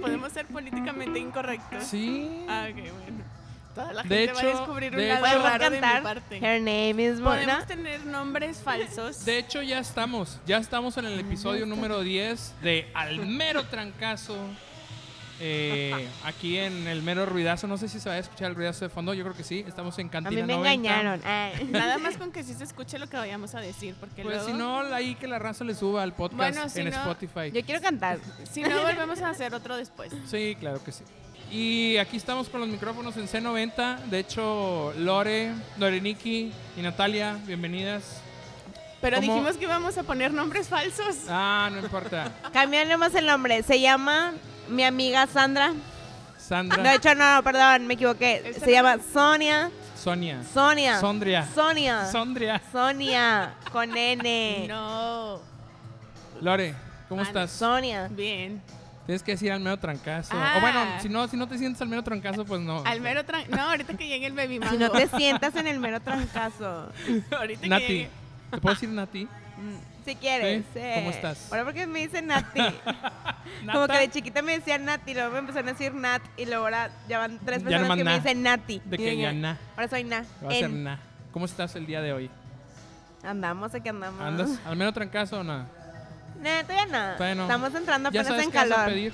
podemos ser políticamente incorrectos. Sí. Ah, ok, bueno. Toda la De gente va a hecho- descubrir de un lado hecho- Podemos raro de mi cantar. parte. Her name is Mona. Podemos tener nombres falsos. De hecho, ya estamos. Ya estamos en el episodio número 10 de Al Mero Trancazo. Eh, aquí en el mero ruidazo. No sé si se va a escuchar el ruidazo de fondo. Yo creo que sí. Estamos en A Cantina mí me 90. engañaron. Ay. Nada más con que sí se escuche lo que vayamos a decir, porque Pues luego, si no, ahí que la raza le suba al podcast Bueno, si en no- Spotify. Yo quiero cantar. si no volvemos a hacer otro después. Sí, claro que sí. Y aquí estamos con los micrófonos en C90. De hecho, Lore, Loreniki y Natalia, bienvenidas. Pero ¿Cómo? dijimos que íbamos a poner nombres falsos. Ah, no importa. Cambiaremos el nombre. Se llama mi amiga Sandra. Sandra, De hecho, no, no, perdón, me equivoqué. Se no- llama Sonia. Sonia, Sonia. Sondria, Sonia. Sondria. Sonia. Con N. No. Lore, ¿cómo estás? Sonia. Bien. Tienes que decir al mero trancazo. Ah. O bueno, si no, si no te sientes al mero trancazo, pues no. Al mero tran- No, ahorita que llegue el baby mango. Si no te sientas en el mero trancazo. ahorita que Nati. llegue. ¿Te puedo decir Nati? Si quieres. Sí, eh. ¿cómo estás? Ahora porque me dicen Nati. Como que de chiquita me decían Nati, luego me empezaron a decir Nat y luego ahora ya van tres personas que me Na. dicen Nati. De que ya na. Ahora soy Na. Va a ser na. ¿Cómo estás el día de hoy? Andamos, aquí andamos. ¿Andas al mero trancazo o no? No, todavía no. Todavía no. Estamos entrando ¿Ya apenas sabes en qué vas a calor. pedir?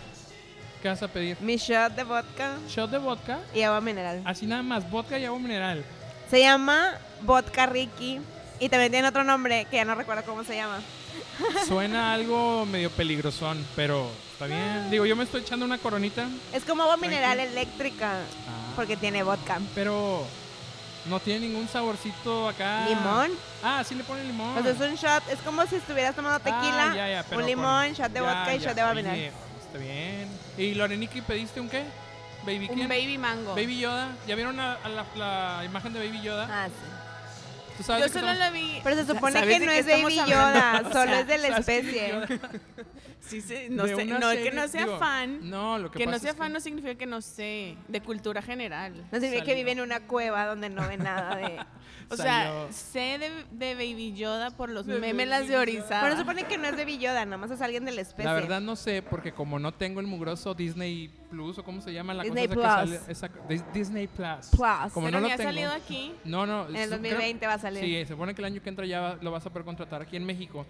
¿Qué vas a pedir? Mi shot de vodka ¿Shot de vodka? y agua mineral. Así nada más, vodka y agua mineral. Se llama Vodka Ricky y también tiene otro nombre que ya no recuerdo cómo se llama. Suena algo medio peligrosón, pero está bien. Digo, yo me estoy echando una coronita, Es como agua mineral eléctrica Ah. porque tiene vodka. pero no tiene ningún saborcito acá. Limón. Ah, sí le ponen limón. Pues es un shot, es como si estuvieras tomando tequila, Ah, ya, ya, pero un limón, shot de ya, vodka y ya. shot de agua mineral. Está bien. ¿Y Loreniki pediste un qué? ¿Baby Un quién? baby mango. Baby Yoda. ¿Ya vieron a, a la, la imagen de Baby Yoda? Ah, sí. ¿Tú sabes Yo de solo estamos- la vi. Pero se supone ¿Sabes que de no es Baby Yoda? O solo sea, es de la ¿sabes qué especie. Sí, sí, no, De sé, no que no sea digo, fan. No, lo que, Que no sea es fan no significa que no sé de cultura general. No significa que vive en una cueva donde no ve nada de... O sea, Salió. sé de, de Baby Yoda por los De memelas de Orizaba. Pero se supone que no es Baby Yoda, nada más es alguien de la especie. La verdad no sé, porque como no tengo el mugroso Disney Plus o cómo se llama la Disney cosa Plus. que sale, esa- Dis- Disney Plus. Plus. Como Pero no lo ha tengo. salido aquí. No, no. En el su- 2020 va a salir. Sí, se supone que el año que entra ya va- lo vas a poder contratar aquí en México.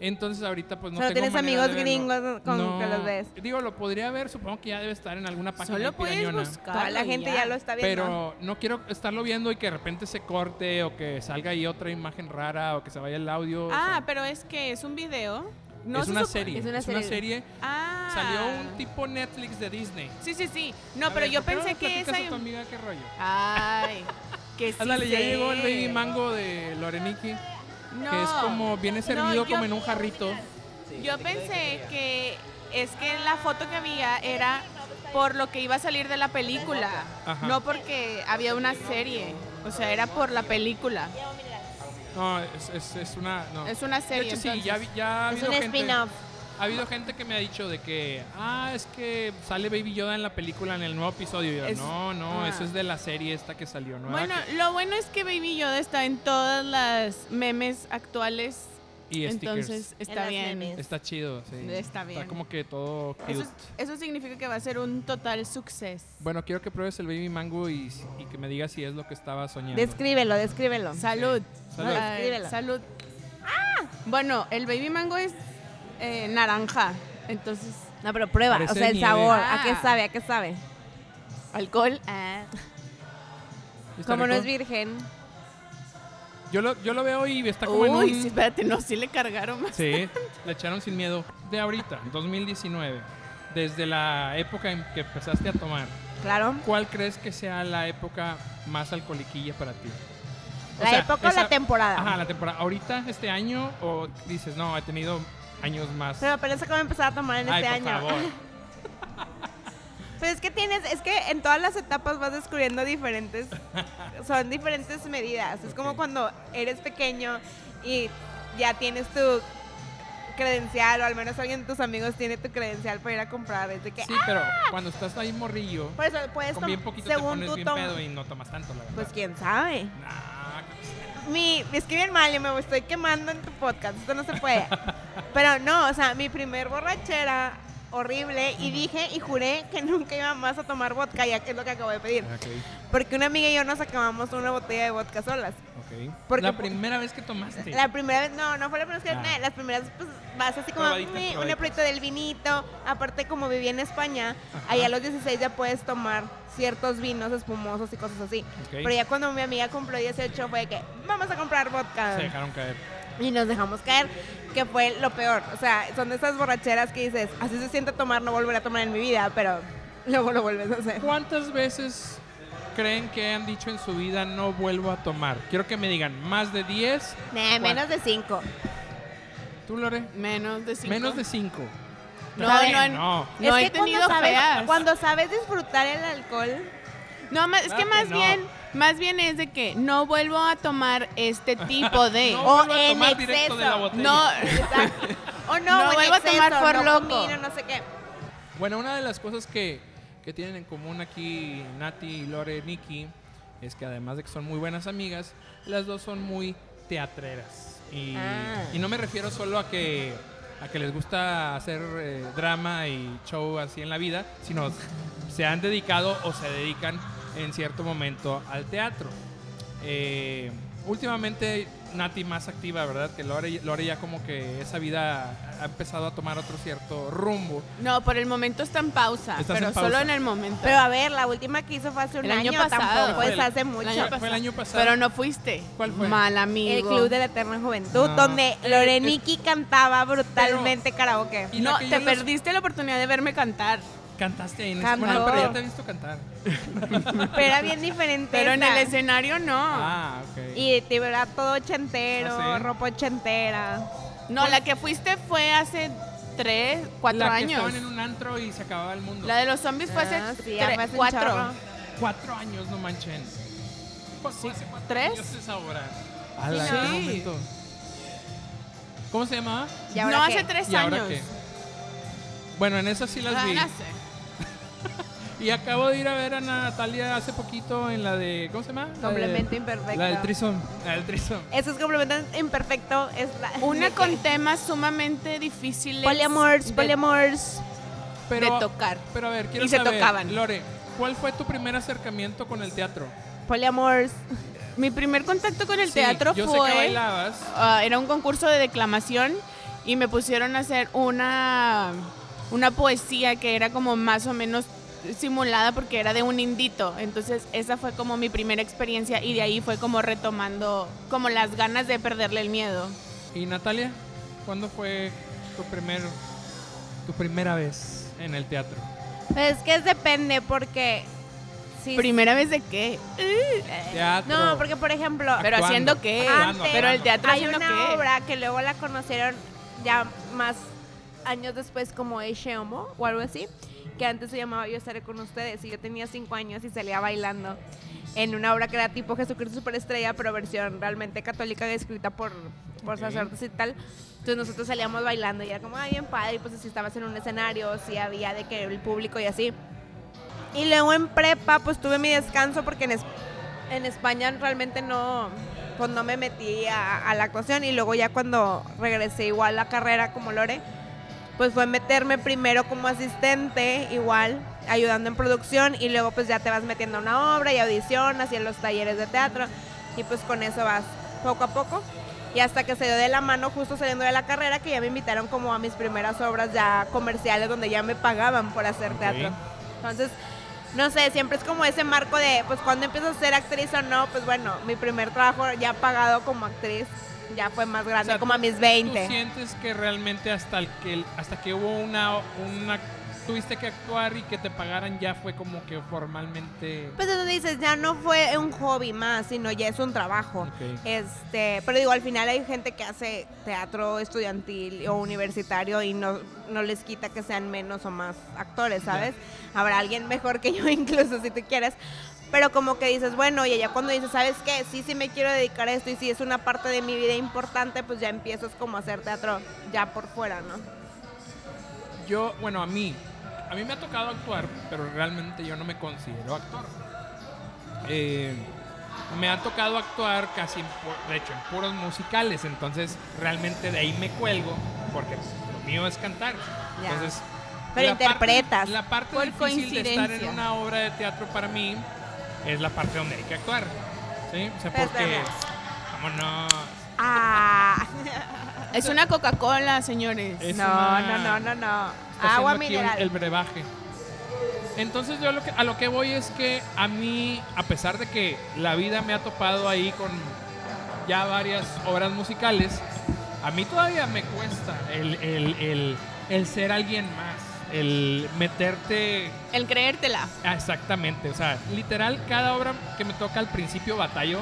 Entonces ahorita pues no Solo tengo tienes amigos gringos con que los ves. Digo, lo podría ver, supongo que ya debe estar en alguna página Solo de puedes Pirañona. buscar. Toda la gente ya. lo está viendo. Pero no quiero estarlo viendo y que de repente se corte o que salga ahí otra imagen rara o que se vaya el audio. o Ah, sea, pero es que es un video. No es se una supo- serie. es una serie. serie. Ah. Salió un tipo Netflix de Disney. Sí, sí, sí. No, A pero ver, yo ¿por qué no pensé le que esa. a tu amiga qué rollo? Ay. Que sí. Ándale, ya llegó el baby mango de Loreniki, No. que es como, viene No, servido yo- como en un jarrito. Yo pensé que es que la foto que había era por lo que iba a salir de la película, Ajá. no porque había una serie. O sea, era por la película. No, es, es, es una... No. Es una de serie. hecho, sí, ya, ya ha Es habido un gente... spin-off. Ha habido gente que me ha dicho de que, ah, es que sale Baby Yoda en la película, en el nuevo episodio. Y yo, Es- no, no, ah. eso es de la serie esta que salió, ¿no? Bueno, lo bueno es que Baby Yoda está en todas las memes actuales. Y stickers. entonces En está bien. memes. Está chido, sí. Está bien. Está como que todo cute. Eso, eso significa que va a ser un total suceso. Bueno, quiero que pruebes el Baby Mango y, y que me digas si es lo que estaba soñando. Descríbelo, descríbelo. Salud. Salud. Descríbelo. salud. Bueno, el baby mango es eh, naranja. Entonces, No, pero prueba, Parece o sea, el nieve. sabor. Ah. ¿A qué sabe? ¿A qué sabe? alcohol. ah. ¿Está Como no es virgen. Yo lo, yo lo veo y está como en Uy, un... sí, espérate, no, sí le cargaron más. Sí, le echaron sin miedo. De ahorita, 2019, desde la época en que empezaste a tomar, Claro. ¿cuál crees que sea la época más alcoholiquilla para ti? O ¿La sea, época o la temporada? Ajá, la temporada. ¿Ahorita, este año? ¿O dices, no, he tenido años más? Pero apenas acabo de empezar a tomar en Ay, este por año. favor. Pues es que tienes, es que en todas las etapas vas descubriendo diferentes, son diferentes medidas. Es como cuando eres pequeño y ya tienes tu credencial, o al menos alguien de tus amigos tiene tu credencial para ir a comprar. Es de que, Sí, pero cuando estás ahí morrillo, por eso puedes con bien poquito te según pones bien tom- pedo y no tomas tanto, la verdad. Pues quién sabe. Nah, Mi, me escriben mal y me estoy quemando en tu podcast. Esto no se puede. Pero no, o sea, mi primer borrachera horrible y dije y juré que nunca iba más a tomar vodka, ya que es lo que acabo de pedir. Porque una amiga y yo nos acabamos una botella de vodka solas. Ok. Porque- la primera vez que tomaste. La primera vez, no, no fue la primera vez que Ah. las primeras pues vas así como Probaditas, aprieto del vinito. Aparte como viví en España, Ajá. allá a los 16 ya puedes tomar ciertos vinos espumosos y cosas así. Pero ya cuando mi amiga cumplió 18 fue de que vamos a comprar vodka. Se dejaron caer. Y nos dejamos caer, que fue lo peor. O sea, son de esas borracheras que dices, así se siente tomar, no volveré a tomar en mi vida, pero luego lo vuelves a hacer. ¿Cuántas veces creen que han dicho en su vida no vuelvo a tomar? Quiero que me digan, ¿más de 10? Nah, menos de 5. ¿Tú, Lore? Menos de cinco. Menos de 5. No, ¿Sabes? no, No. No es he que cuando tenido sabes, feas. cuando sabes disfrutar el alcohol, No, es Claro que que más no. bien, más bien es de que no vuelvo a tomar este tipo de. No o en tomar directo de la exceso. botella. no, Exacto. O no, No vuelvo a tomar por no loco. combino, no sé qué. Bueno, una de las cosas que, que tienen en común aquí Nati, Lore, Nikki, es que además de que son muy buenas amigas, las dos son muy teatreras. Y, Ah. y no me refiero solo a que, a que les gusta hacer eh, drama y show así en la vida, sino se han dedicado o se dedican en cierto momento al teatro. Eh, últimamente Nati más activa, ¿verdad? Que Lore, Lore ya como que esa vida ha empezado a tomar otro cierto rumbo. no, por el momento está en pausa, Estás pero en pausa. solo en el momento. Pero a ver, la última que hizo fue hace un El año año, pasado. tampoco Fue es el- hace el mucho. año Fue el año pasado. pero no fuiste. ¿Cuál fue? Mal amigo. El Club de la Eterna Juventud, No. donde Eh, Loreniki cantaba brutalmente karaoke. Y No, te los- perdiste la oportunidad de verme cantar. Cantaste en Cantó. Bueno, pero ya te he visto cantar. Pero era bien diferente. Pero en el escenario no. Ah, ok. Y te verá todo ochentero, ¿Ah, sí? ropa ochentera. No, la que fuiste fue hace tres, cuatro la que años. estaban en un antro y se acababa el mundo. La de los zombies fue hace Ah, sí, cuatro. Cuatro años, no manchen. ¿Cu- Sí, hace cuatro ¿tres? años. ¿Cómo se llamaba? ¿Y ahora no, qué? hace tres ¿Y ahora años. qué? Bueno, en esas sí las Ah, vi. no sé. Y acabo de ir a ver a Natalia hace poquito en la de. ¿Cómo se llama? La de- Complemento imperfecto. La del Trison. La del Trison. Eso es complemento imperfecto. Es la, Una con que- temas sumamente difíciles. Poliamors, poliamors. Pero, de tocar. Pero a ver, quiero Y se saber, tocaban. Lore, ¿cuál fue tu primer acercamiento con el teatro? Poliamors. Mi primer contacto con el Sí, teatro yo sé que fue. bailabas. ah, era un concurso de declamación y me pusieron a hacer una, una poesía que era como más o menos simulada porque era de un indito. Entonces esa fue como mi primera experiencia y de ahí fue como retomando como las ganas de perderle el miedo. ¿Y Natalia? ¿Cuándo fue tu primer tu primera vez en el teatro? Pues es que es depende porque... Sí, ¿Primera vez de qué? Teatro. No, porque por ejemplo... Pero Actuando, haciendo qué? actuando, Antes, Pero el teatro hay haciendo una qué? obra que luego la conocieron ya más años después como Eixe Homo o algo así, que antes se llamaba Yo estaré con ustedes y yo tenía cinco años y salía bailando en una obra que era tipo Jesucristo Superestrella, pero versión realmente católica escrita por, por Ok. sacerdotes y tal. Entonces nosotros salíamos bailando y era como, ay, bien padre, y pues si estabas en un escenario, si había de que el público y así. Y luego en prepa, pues tuve mi descanso porque en, es- en España realmente no, pues no me metí a, a la actuación. Y luego ya cuando regresé igual a la carrera como Lore, pues fue meterme primero como asistente, igual, ayudando en producción. Y luego pues ya te vas metiendo a una obra y audición, hacia los talleres de teatro. Y pues con eso vas poco a poco. Y hasta que se dio de la mano justo saliendo de la carrera, que ya me invitaron como a mis primeras obras ya comerciales donde ya me pagaban por hacer teatro. Entonces, no sé, siempre es como ese marco de, pues cuando empiezo a ser actriz o no, pues bueno, mi primer trabajo ya pagado como actriz ya fue más grande, O sea, como a tú- mis ¿Tú 20. sientes que realmente hasta el que hasta que hubo una una tuviste que actuar y que te pagaran ya fue como que formalmente Pues eso dices, ya no fue un hobby más, sino ya es un trabajo. Este, pero digo, al final hay gente que hace teatro estudiantil o universitario y no, no les quita que sean menos o más actores, ¿sabes? Habrá alguien mejor que yo incluso si tú quieres. Pero como que dices, bueno, y ya cuando dices, ¿sabes qué? Sí, sí me quiero dedicar a esto y si es una parte de mi vida importante, pues ya empiezas como a hacer teatro ya por fuera, ¿no? yo, bueno, a mí a mí me ha tocado actuar, pero realmente yo no me considero actor. Eh, me ha tocado actuar casi, en de hecho, en puros musicales, entonces realmente de ahí me cuelgo, porque lo mío es cantar. Ya. Entonces, Pero La parte- interpretas. la parte difícil de estar en una obra de teatro para mí es la parte donde hay que actuar. ¿Sí? O sea, porque. Vámonos. Ah. Es una Coca-Cola, señores. Es no, una- no, no, no, no. Está Agua mineral. el brebaje. Entonces yo lo que, a lo que voy es que a mí, a pesar de que la vida me ha topado ahí con ya varias obras musicales, a mí todavía me cuesta el, el- el- el ser alguien más, el meterte El creértela. Ah, Exactamente, o sea, literal, cada obra que me toca al principio batallo,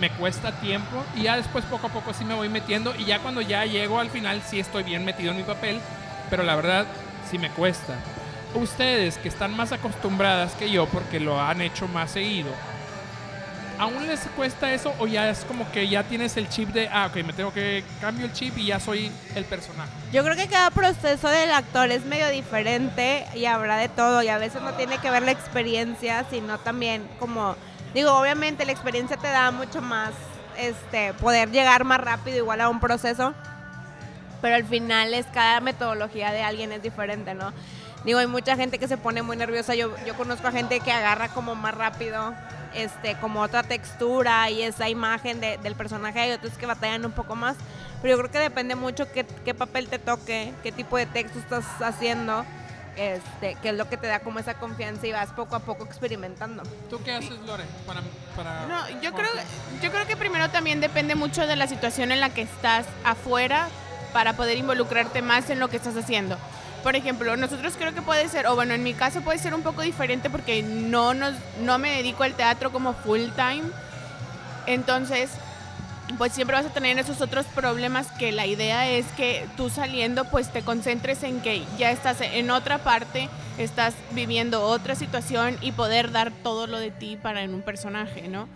me cuesta tiempo y ya después poco a poco sí me voy metiendo y ya cuando ya llego al final sí estoy bien metido en mi papel, pero la verdad sí me cuesta. Ustedes que están más acostumbradas que yo porque lo han hecho más seguido, ¿aún les cuesta eso o ya es como que ya tienes el chip de, ah, ok, me tengo que cambio el chip y ya soy el personaje? Yo creo que cada proceso del actor es medio diferente y habrá de todo y a veces no tiene que ver la experiencia, sino también como, digo, obviamente la experiencia te da mucho más, este, poder llegar más rápido igual a un proceso, pero al final es cada metodología de alguien es diferente, ¿no? Digo, hay mucha gente que se pone muy nerviosa, yo, yo conozco a gente que agarra como más rápido, este, como otra textura y esa imagen de- del personaje, hay otros que batallan un poco más, pero yo creo que depende mucho qué, qué papel te toque, qué tipo de texto estás haciendo, este, qué es lo que te da como esa confianza y vas poco a poco experimentando. ¿Tú qué haces, Lore? Para, para No, yo creo, yo creo que primero también depende mucho de la situación en la que estás afuera para poder involucrarte más en lo que estás haciendo. Por ejemplo, nosotros creo que puede ser, o bueno, en mi caso puede ser un poco diferente porque no, nos, no me dedico al teatro como full time. Entonces, pues siempre vas a tener esos otros problemas que la idea es que tú saliendo pues te concentres en que ya estás en otra parte, estás viviendo otra situación y poder dar todo lo de ti para en un personaje, ¿no?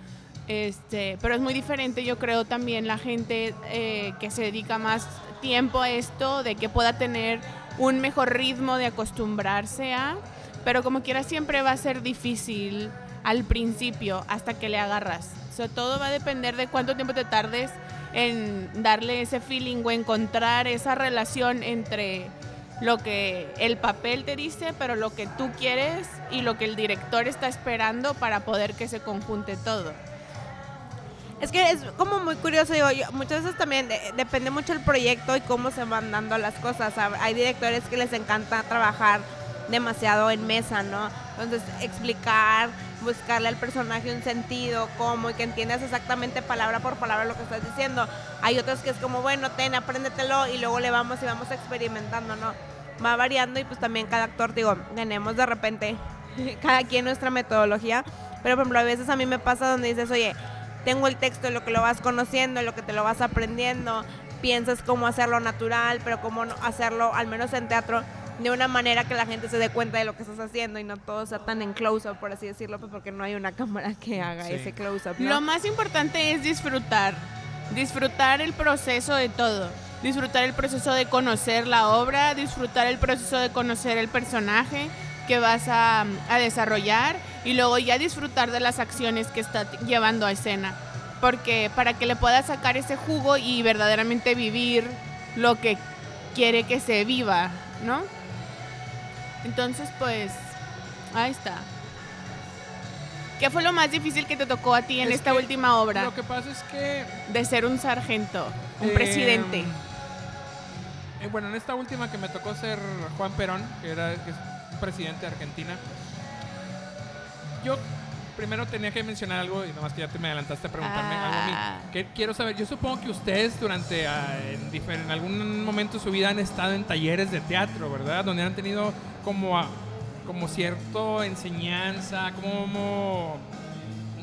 Este, pero es muy diferente, yo creo también la gente eh, que se dedica más tiempo a esto, de que pueda tener un mejor ritmo de acostumbrarse a, pero como quiera siempre va a ser difícil al principio hasta que le agarras. O sea, todo va a depender de cuánto tiempo te tardes en darle ese feeling o encontrar esa relación entre lo que el papel te dice, pero lo que tú quieres y lo que el director está esperando para poder que se conjunte todo. Es que es como muy curioso, digo, yo- muchas veces también de- depende mucho el proyecto y cómo se van dando las cosas. Hay directores que les encanta trabajar demasiado en mesa, ¿no? Entonces, explicar, buscarle al personaje un sentido, cómo, y que entiendas exactamente palabra por palabra lo que estás diciendo. Hay otros que es como, bueno, ten, apréndetelo y luego le vamos y vamos experimentando, ¿no? Va variando y pues también cada actor, digo, tenemos de repente cada quien nuestra metodología, pero por ejemplo, a veces a mí me pasa donde dices, oye, tengo el texto en lo que lo vas conociendo, en lo que te lo vas aprendiendo, piensas cómo hacerlo natural, pero cómo no hacerlo, al menos en teatro, de una manera que la gente se dé cuenta de lo que estás haciendo y no todo sea tan en close-up, por así decirlo, pues porque no hay una cámara que haga Sí. ese close-up. ¿no? Lo más importante es disfrutar, disfrutar el proceso de todo, disfrutar el proceso de conocer la obra, disfrutar el proceso de conocer el personaje que vas a, a desarrollar y luego ya disfrutar de las acciones que está llevando a escena, porque para que le puedas sacar ese jugo y verdaderamente vivir lo que quiere que se viva, ¿no? Entonces, pues, ahí está. ¿Qué fue lo más difícil que te tocó a ti en Es esta última obra? Lo que pasa es que De ser un sargento, un Eh, presidente. eh, bueno, en esta última que me tocó ser Juan Perón, que era que presidente de Argentina, yo primero tenía que mencionar algo, y nada más que ya te me adelantaste a preguntarme algo a mí. Ah. Que quiero saber, yo supongo que ustedes durante, ah, en, algún momento de su vida han estado en talleres de teatro, ¿verdad? Donde han tenido como, ah, como cierto enseñanza, como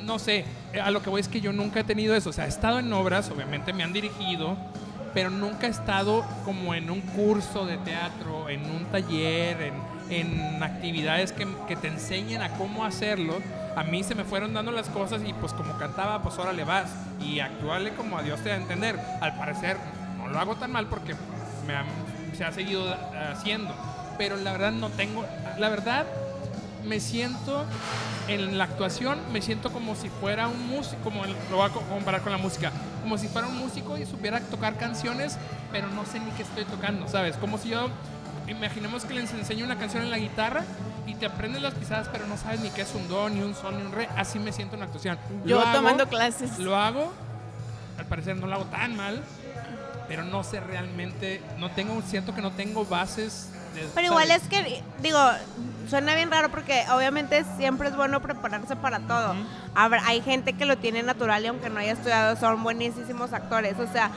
no sé, eh, a lo que voy es que yo nunca he tenido eso. O sea, he estado en obras, obviamente me han dirigido, pero nunca he estado como en un curso de teatro, en un taller, en, en actividades que, que te enseñen a cómo hacerlo. A mí se me fueron dando las cosas y pues como cantaba, pues ahora le vas y actuarle como a Dios te da a entender. Al parecer no lo hago tan mal porque me han- se ha seguido haciendo, pero la verdad no tengo, la verdad me siento en la actuación me siento como si fuera un músico, como el- lo voy a co- comparar con la música, como si fuera un músico y supiera tocar canciones, pero no sé ni qué estoy tocando, ¿sabes? Como si yo imaginemos que les enseño una canción en la guitarra y te aprendes las pisadas, pero no sabes ni qué es un do, ni un sol, ni un re. Así me siento en la actuación. Yo Lo hago, tomando clases. Lo hago, al parecer no lo hago tan mal, pero no sé realmente, no tengo, siento que no tengo bases. De, Pero igual ¿sabes? es que, digo, suena bien raro porque obviamente siempre es bueno prepararse para todo. Habrá- hay gente que lo tiene natural y aunque no haya estudiado son buenísimos actores. O sea,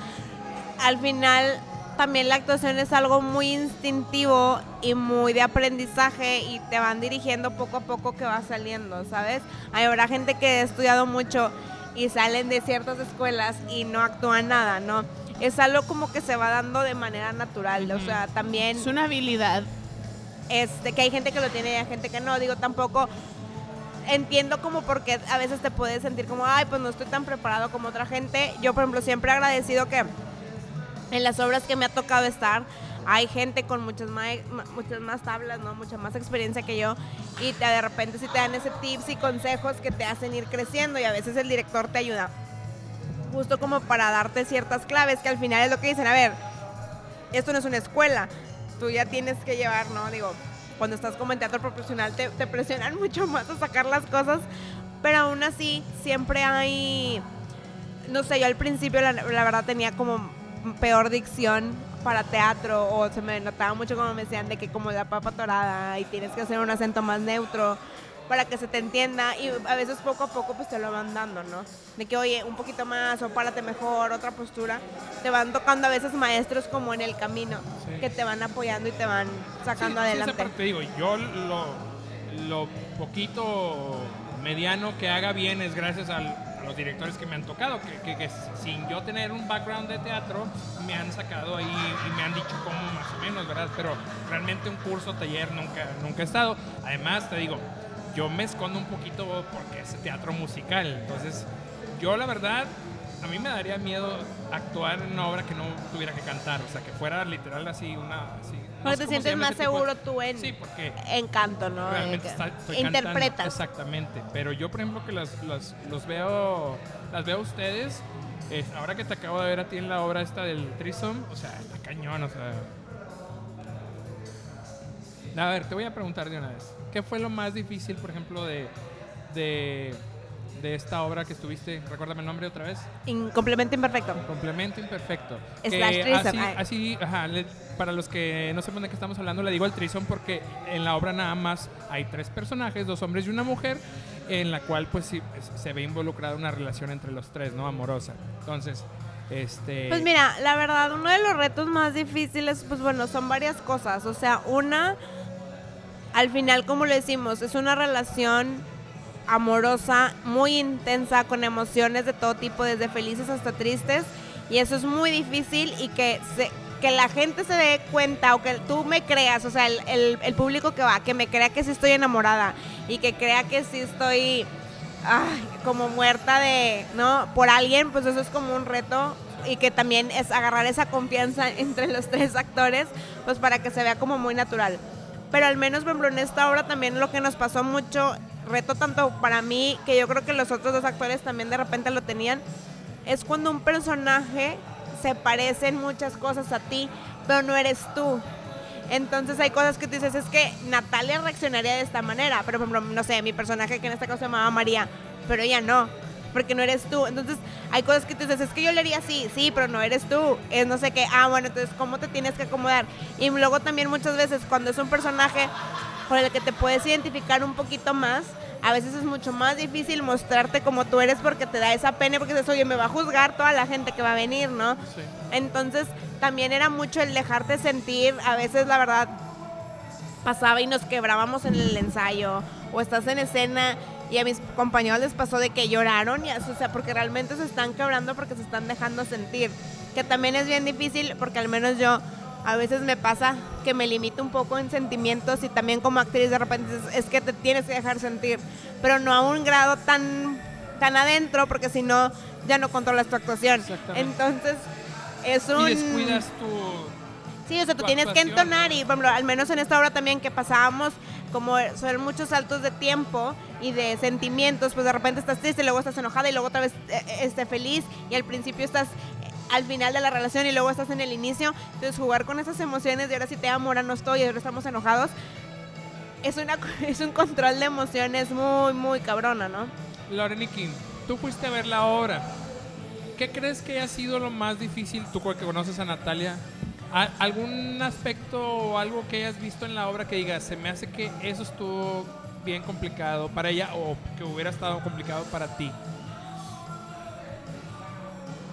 al final también la actuación es algo muy instintivo y muy de aprendizaje y te van dirigiendo poco a poco que va saliendo, ¿sabes? Hay habrá gente que ha estudiado mucho y salen de ciertas escuelas y no actúan nada, ¿no? Es algo como que se va dando de manera natural, o Ujú. sea, también Es una habilidad. este, que hay gente que lo tiene y hay gente que no. Digo, tampoco entiendo como porque a veces te puedes sentir como, ay, pues no estoy tan preparado como otra gente. Yo, por ejemplo, siempre he agradecido que en las obras que me ha tocado estar, hay gente con muchas más, muchas más tablas, ¿no? Mucha más experiencia que yo. Y te- de repente sí te dan ese tips y consejos que te hacen ir creciendo y a veces el director te ayuda. Justo como para darte ciertas claves que al final es lo que dicen, a ver, esto no es una escuela, tú ya tienes que llevar, ¿no? Digo, cuando estás como en teatro profesional te, presionan mucho más a sacar las cosas, pero aún así siempre hay, no sé, yo al principio la verdad tenía como peor dicción para teatro o se me notaba mucho como me decían de que como la papa torada y tienes que hacer un acento más neutro para que se te entienda y a veces poco a poco pues te lo van dando, ¿no? De que oye, un poquito más o párate mejor, otra postura. Te van tocando a veces maestros como en el camino Sí. que te van apoyando y te van sacando Sí, sí, adelante. esa parte, te digo, yo lo, lo poquito mediano que haga bien es gracias al- los directores que me han tocado, que, que- sin yo tener un background de teatro, me han sacado ahí y me han dicho cómo más o menos, ¿verdad? Pero realmente un curso, taller, nunca, nunca he estado. Además, te digo, yo me escondo un poquito porque es teatro musical, entonces yo la verdad... A mí me daría miedo actuar en una obra que no tuviera que cantar, o sea, que fuera literal así una... Porque te sientes más de- seguro tú en, Sí, porque en canto, ¿no? Realmente está- cantando. interpretas. Exactamente. Pero yo, por ejemplo, que las, las- los veo, las veo a ustedes, es- ahora que te acabo de ver a ti en la obra esta del Trisom, o sea, está cañón, o sea. A ver, te voy a preguntar de una vez. ¿Qué fue lo más difícil, por ejemplo, de, de, de esta obra que estuviste? Recuérdame el nombre otra vez. In- complemento imperfecto. Complemento imperfecto. Slash Que así, así, ajá, le- para los que no sepan de qué estamos hablando, le digo el trison porque en la obra nada más hay tres personajes, dos hombres y una mujer, en la cual pues sí, es- se ve involucrada una relación entre los tres, ¿no? Amorosa. Entonces, este... Pues mira, la verdad, uno de los retos más difíciles, pues bueno, son varias cosas. O sea, una, al final, como lo decimos, es una relación amorosa, muy intensa, con emociones de todo tipo, desde felices hasta tristes. Y eso es muy difícil y que, que la gente se dé cuenta o que tú me creas, o sea, el público que va, que me crea que sí estoy enamorada y que crea que sí estoy ay, como muerta de, ¿no? Por alguien, pues eso es como un reto y que también es agarrar esa confianza entre los tres actores, pues para que se vea como muy natural. Pero al menos, por ejemplo, en esta obra también lo que nos pasó mucho, reto tanto para mí, que yo creo que los otros dos actores también de repente lo tenían, es cuando un personaje se parece en muchas cosas a ti, pero no eres tú. Entonces hay cosas que tú dices, es que Natalia reaccionaría de esta manera, pero por ejemplo, no sé, mi personaje que en este caso se llamaba María, pero ella no, porque no eres tú. Entonces hay cosas que tú dices, es que yo le haría así, sí, pero no eres tú. Es no sé qué, ah, bueno, entonces ¿cómo te tienes que acomodar? Y luego también muchas veces cuando es un personaje con el que te puedes identificar un poquito más, a veces es mucho más difícil mostrarte como tú eres porque te da esa pena, porque dices, oye, me va a juzgar toda la gente que va a venir, ¿no? Sí. Entonces también era mucho el dejarte sentir, a veces la verdad pasaba y nos quebrábamos en el ensayo o estás en escena y a mis compañeros les pasó de que lloraron y o sea, porque realmente se están quebrando porque se están dejando sentir, que también es bien difícil porque al menos yo a veces me pasa que me limito un poco en sentimientos y también como actriz de repente es, es que te tienes que dejar sentir, pero no a un grado tan tan adentro porque si no ya no controlas tu actuación. Entonces es un Y descuidas tu... Sí, o sea, tú tienes que entonar y, por ejemplo, al menos en esta obra también que pasábamos como son muchos saltos de tiempo y de sentimientos, pues de repente estás triste, luego estás enojada y luego otra vez eh, este, feliz y al principio estás al final de la relación y luego estás en el inicio. Entonces jugar con esas emociones de ahora sí te amo, ahora no estoy, ahora estamos enojados. Es, una, es un control de emociones muy, muy cabrona, ¿no? Loreniki, tú fuiste a ver la obra. ¿Qué crees que ha sido lo más difícil, tú que conoces a Natalia? ¿A- ¿Algún aspecto o algo que hayas visto en la obra que digas, se me hace que eso estuvo bien complicado para ella o que hubiera estado complicado para ti?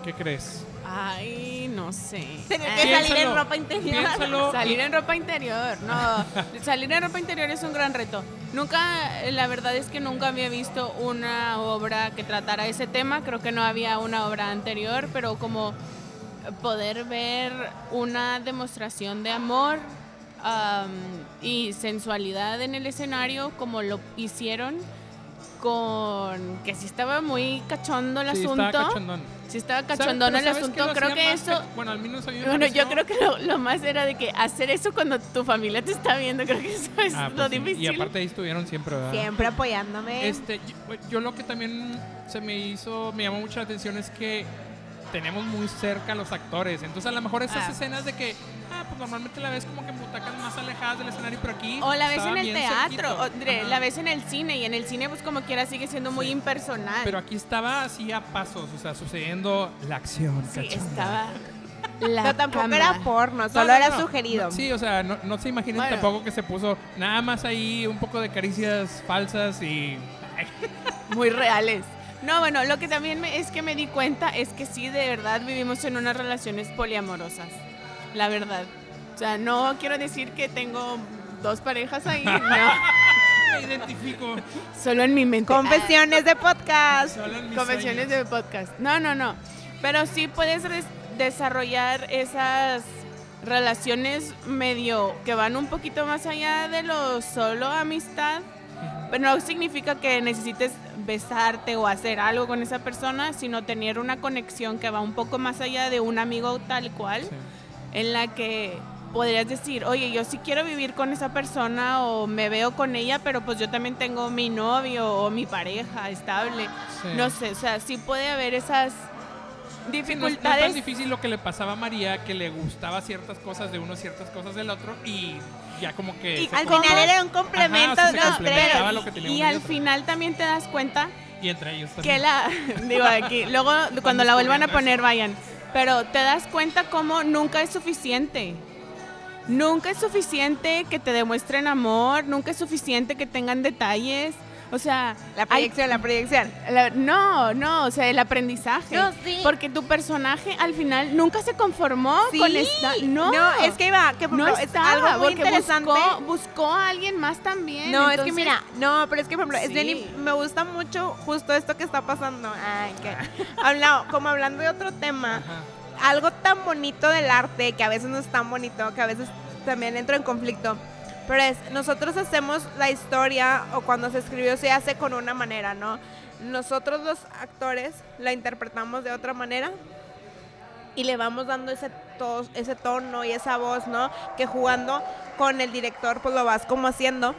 ¿Qué crees? Ay, no sé. Tener Eh, que salir en ropa interior. piénsalo. Salir en ropa interior, no. Salir en ropa interior es un gran reto. Nunca, la verdad es que nunca había visto una obra que tratara ese tema. Creo que no había una obra anterior, pero como poder ver una demostración de amor am, y sensualidad en el escenario como lo hicieron con que sí estaba muy cachondo el Sí, asunto. Sí estaba ¿Sabes- cachondón el asunto. Creo que eso Bueno, al menos bueno, yo creo que lo, lo más era de que hacer eso cuando tu familia te está viendo, creo que eso es Ah, lo pues sí. difícil. Y aparte ahí estuvieron siempre, ¿verdad? Siempre apoyándome. Este, yo, yo lo que también se me hizo, me llamó mucho la atención es que tenemos muy cerca a los actores. Entonces, a lo mejor esas Ah. escenas de que, ah, pues normalmente la ves como que en butacas más alejadas del escenario, pero aquí. o la ves en el teatro, o la ves en el cine, y en el cine, pues como quiera, sigue siendo muy impersonal. Pero aquí estaba así a pasos, o sea, sucediendo la acción. sí, cachonda. estaba la Pero tampoco cama. era porno, No, solo no, era no. sugerido. Sí, o sea, no, no se imaginen Bueno. tampoco que se puso nada más ahí un poco de caricias falsas y. muy reales. No, bueno, lo que también me- es que me di cuenta es que sí, de verdad vivimos en unas relaciones poliamorosas. La verdad. O sea, no quiero decir que tengo dos parejas ahí, no. Me identifico. Solo en mi mente. Confesiones de podcast. Solo en mis Convenciones sueños. de podcast. No, no, no. Pero sí puedes desarrollar esas relaciones medio que van un poquito más allá de lo solo amistad. Pero no significa que necesites besarte o hacer algo con esa persona, sino tener una conexión que va un poco más allá de un amigo tal cual, Sí. en la que podrías decir, oye, yo sí quiero vivir con esa persona o me veo con ella, pero pues yo también tengo mi novio o mi pareja estable. Sí. No sé, o sea, sí puede haber esas Sí, no, es- no es dificultades. tan difícil lo que le pasaba a María, que le gustaba ciertas cosas de uno, ciertas cosas del otro, y ya como que... Y Al final era un complemento Ajá, o sea, de se los complementaba tres. lo que tenía y al otro. final también te das cuenta Y entre ellos que la digo aquí, luego cuando la vuelvan a poner vayan, pero te das cuenta cómo nunca es suficiente. Nunca es suficiente que te demuestren amor, nunca es suficiente que tengan detalles. O sea, La hay- proyección, la proyección. la- no, no, o sea, el aprendizaje. No, sí. Porque tu personaje al final nunca se conformó con esta. No, es que iba, que por no ejemplo, es estaba, algo muy porque interesante. Buscó, buscó a alguien más también. No, es que mira, no, pero es que por ejemplo, Sí. im- me gusta mucho justo esto que está pasando. Ay, que habla- como hablando de otro tema, Ajá. algo tan bonito del arte que a veces no es tan bonito, que a veces también entro en conflicto. Pero es, nosotros hacemos la historia o cuando se escribió se hace con una manera, ¿no? Nosotros los actores la interpretamos de otra manera y le vamos dando ese, to- ese tono y esa voz, ¿no? Que jugando con el director pues lo vas como haciendo.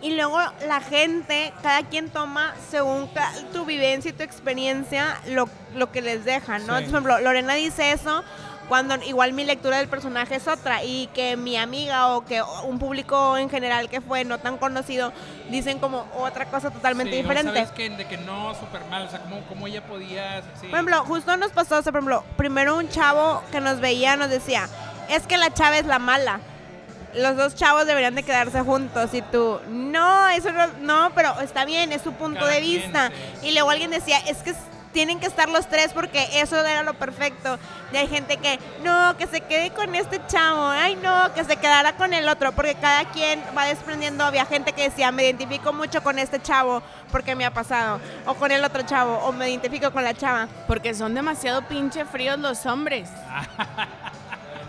Y luego la gente, cada quien toma según tu vivencia y tu experiencia lo, lo que les deja, ¿no? Sí. Por ejemplo, Lorena dice eso cuando igual mi lectura del personaje es otra y que mi amiga o que un público en general que fue no tan conocido dicen como otra cosa totalmente Sí, diferente. sabes que, de que no, súper mal, o sea, cómo, cómo ella podía... sí. Por ejemplo, justo nos pasó, o sea, por ejemplo, primero un chavo que nos veía nos decía, es que la chava es la mala. Los dos chavos deberían de quedarse juntos y tú, no, eso no, no, pero está bien, es su punto Cada de vista. Y luego alguien decía, es que s- tienen que estar los tres porque eso era lo perfecto. Y hay gente que, no, que se quede con este chavo, ay no, que se quedara con el otro, porque cada quien va desprendiendo. Había gente que decía, me identifico mucho con este chavo porque me ha pasado, o con el otro chavo, o me identifico con la chava. Porque son demasiado pinche fríos los hombres.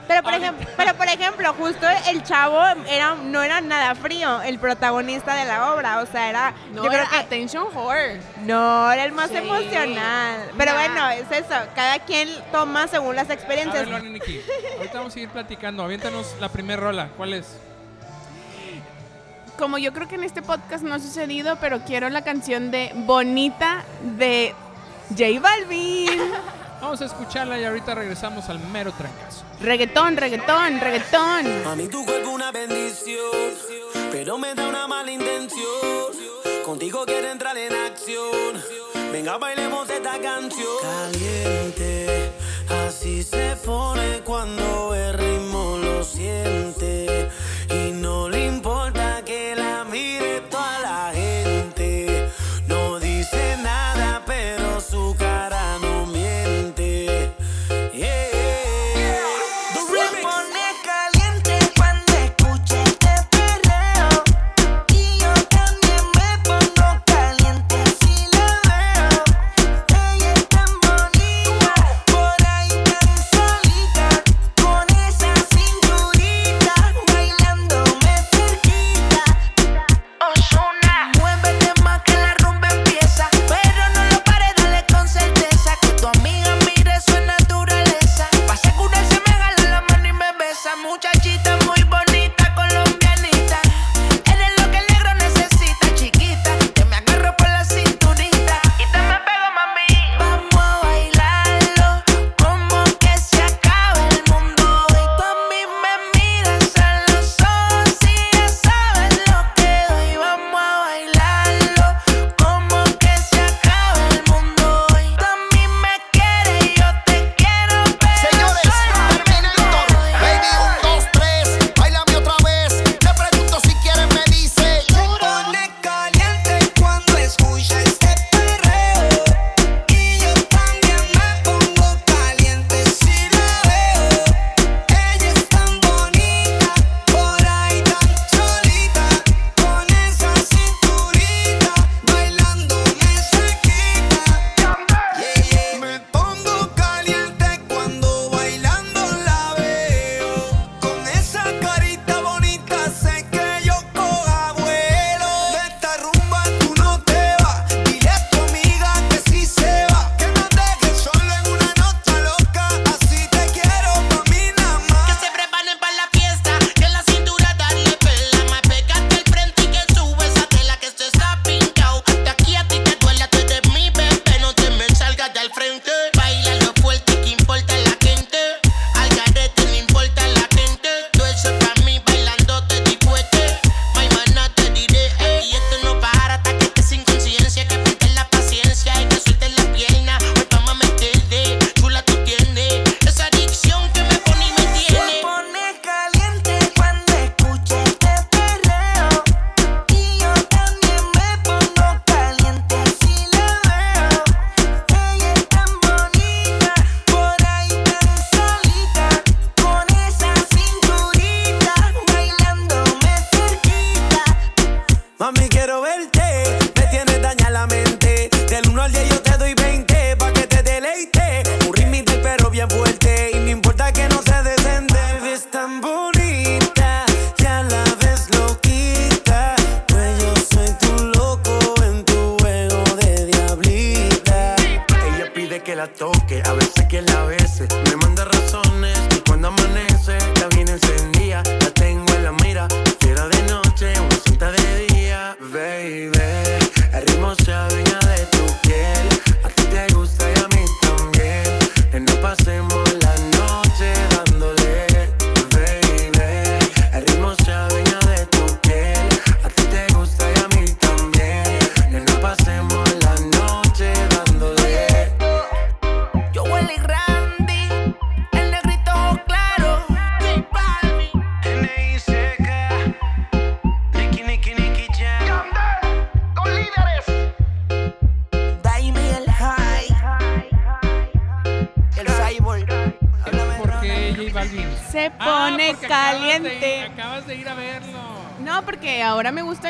Pero por, ejemplo, pero por ejemplo, justo el chavo era, no era nada frío, el protagonista de la obra, o sea, era, No yo creo era que attention whore. no, era el más Sí. emocional. Pero Nah. bueno, es eso, cada quien toma según las A experiencias. ver, Lorena Niki, ahorita vamos a seguir platicando. Aviéntanos la primera rola. ¿Cuál es? Como yo creo que en este podcast no ha sucedido, pero quiero la canción de Bonita de J Balvin. Vamos a escucharla y ahorita regresamos al mero trancazo. Reggaetón, reggaetón, reggaetón. A mí tu cuerpo una bendición, pero me da una mala intención. Contigo quiero entrar en acción. Venga, bailemos esta canción. Caliente, así se pone cuando el ritmo lo siente. Y no le importa que la mire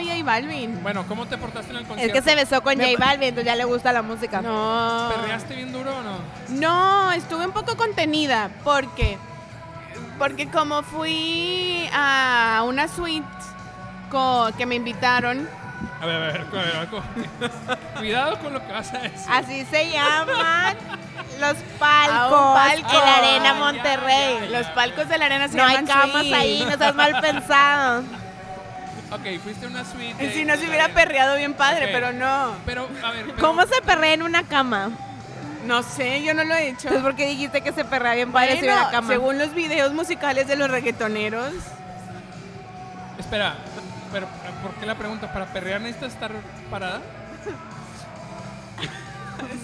J Balvin. Bueno, ¿cómo te portaste en el concierto? Es que se besó con me... J Balvin, entonces ya le gusta la música. No. ¿Perreaste bien duro o no? No, estuve un poco contenida porque porque como fui a una suite que me invitaron. A ver, a ver, a ver, a ver. cuidado con lo que vas a decir. Así se llaman los palcos palco. en la Arena Monterrey. Los palcos de la Arena se no No hay camas ahí, no estás mal pensado. Ok, fuiste una suite. Si no se hubiera perreado bien padre, pero no. Pero, a ver. Pero... ¿Cómo se perrea en una cama? No sé, yo no lo he hecho. Pues, Entonces, ¿por qué dijiste que se perrea bien padre bueno, en una cama? Según los videos musicales de los reggaetoneros. Espera, pero, ¿por qué la pregunta? ¿Para perrear necesitas estar parada?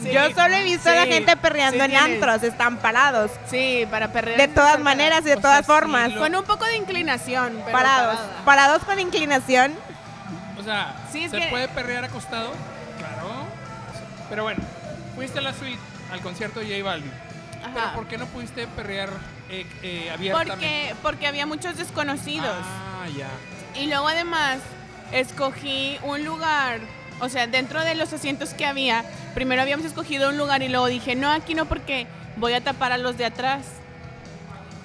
Sí, Yo solo he visto a la gente perreando sí en tienes. antros, están parados. Sí, para perrear. De todas Para- maneras y de O todas sea, sí, formas. lo- Con un poco de inclinación. pero Parados. parada. Parados con inclinación. O sea, ¿se que- puede perrear acostado? Claro. Pero bueno, fuiste a la suite, al concierto de J Balvin. Pero Ajá. ¿por qué no pudiste perrear eh, eh, abiertamente? Porque, porque había muchos desconocidos. Ah, ya. Y luego además escogí un lugar, o sea, dentro de los asientos que había, primero habíamos escogido un lugar y luego dije, no, aquí no porque voy a tapar a los de atrás.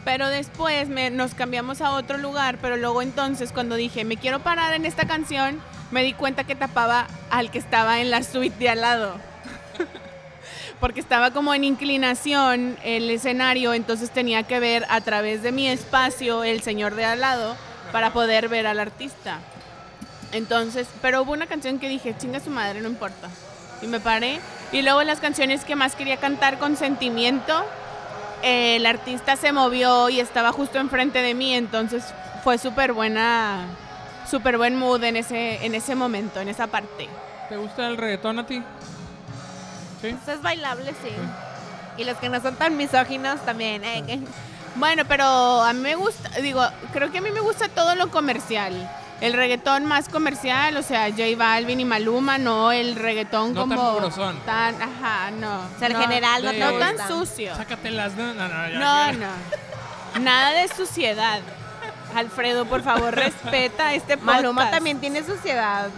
Pero después me- nos cambiamos a otro lugar, pero luego entonces cuando dije, me quiero parar en esta canción, me di cuenta que tapaba al que estaba en la suite de al lado. Porque estaba como en inclinación el escenario, entonces tenía que ver a través de mi espacio el señor de al lado para poder ver al artista. Entonces, pero hubo una canción que dije, chinga su madre, no importa. Y me paré. Y luego las canciones que más quería cantar con sentimiento, eh, el artista se movió y estaba justo enfrente de mí, entonces fue súper buena, súper buen mood en ese, en ese momento, en esa parte. ¿Te gusta el reggaetón a ti? ¿Sí? Eso es bailable, sí. Y los que no son tan misóginos también. eh, Bueno, pero a mí me gusta, digo, creo que a mí me gusta todo lo comercial. El reggaetón más comercial, o sea, J Balvin y Maluma, no el reggaetón No tan como mugrosón. tan, ajá, no. Ser no, general no no gusta. tan sucio. Sácatelas. No, no, no. ya, No, ya. no. Nada de suciedad. Alfredo, por favor, respeta este podcast. Maluma también tiene suciedad.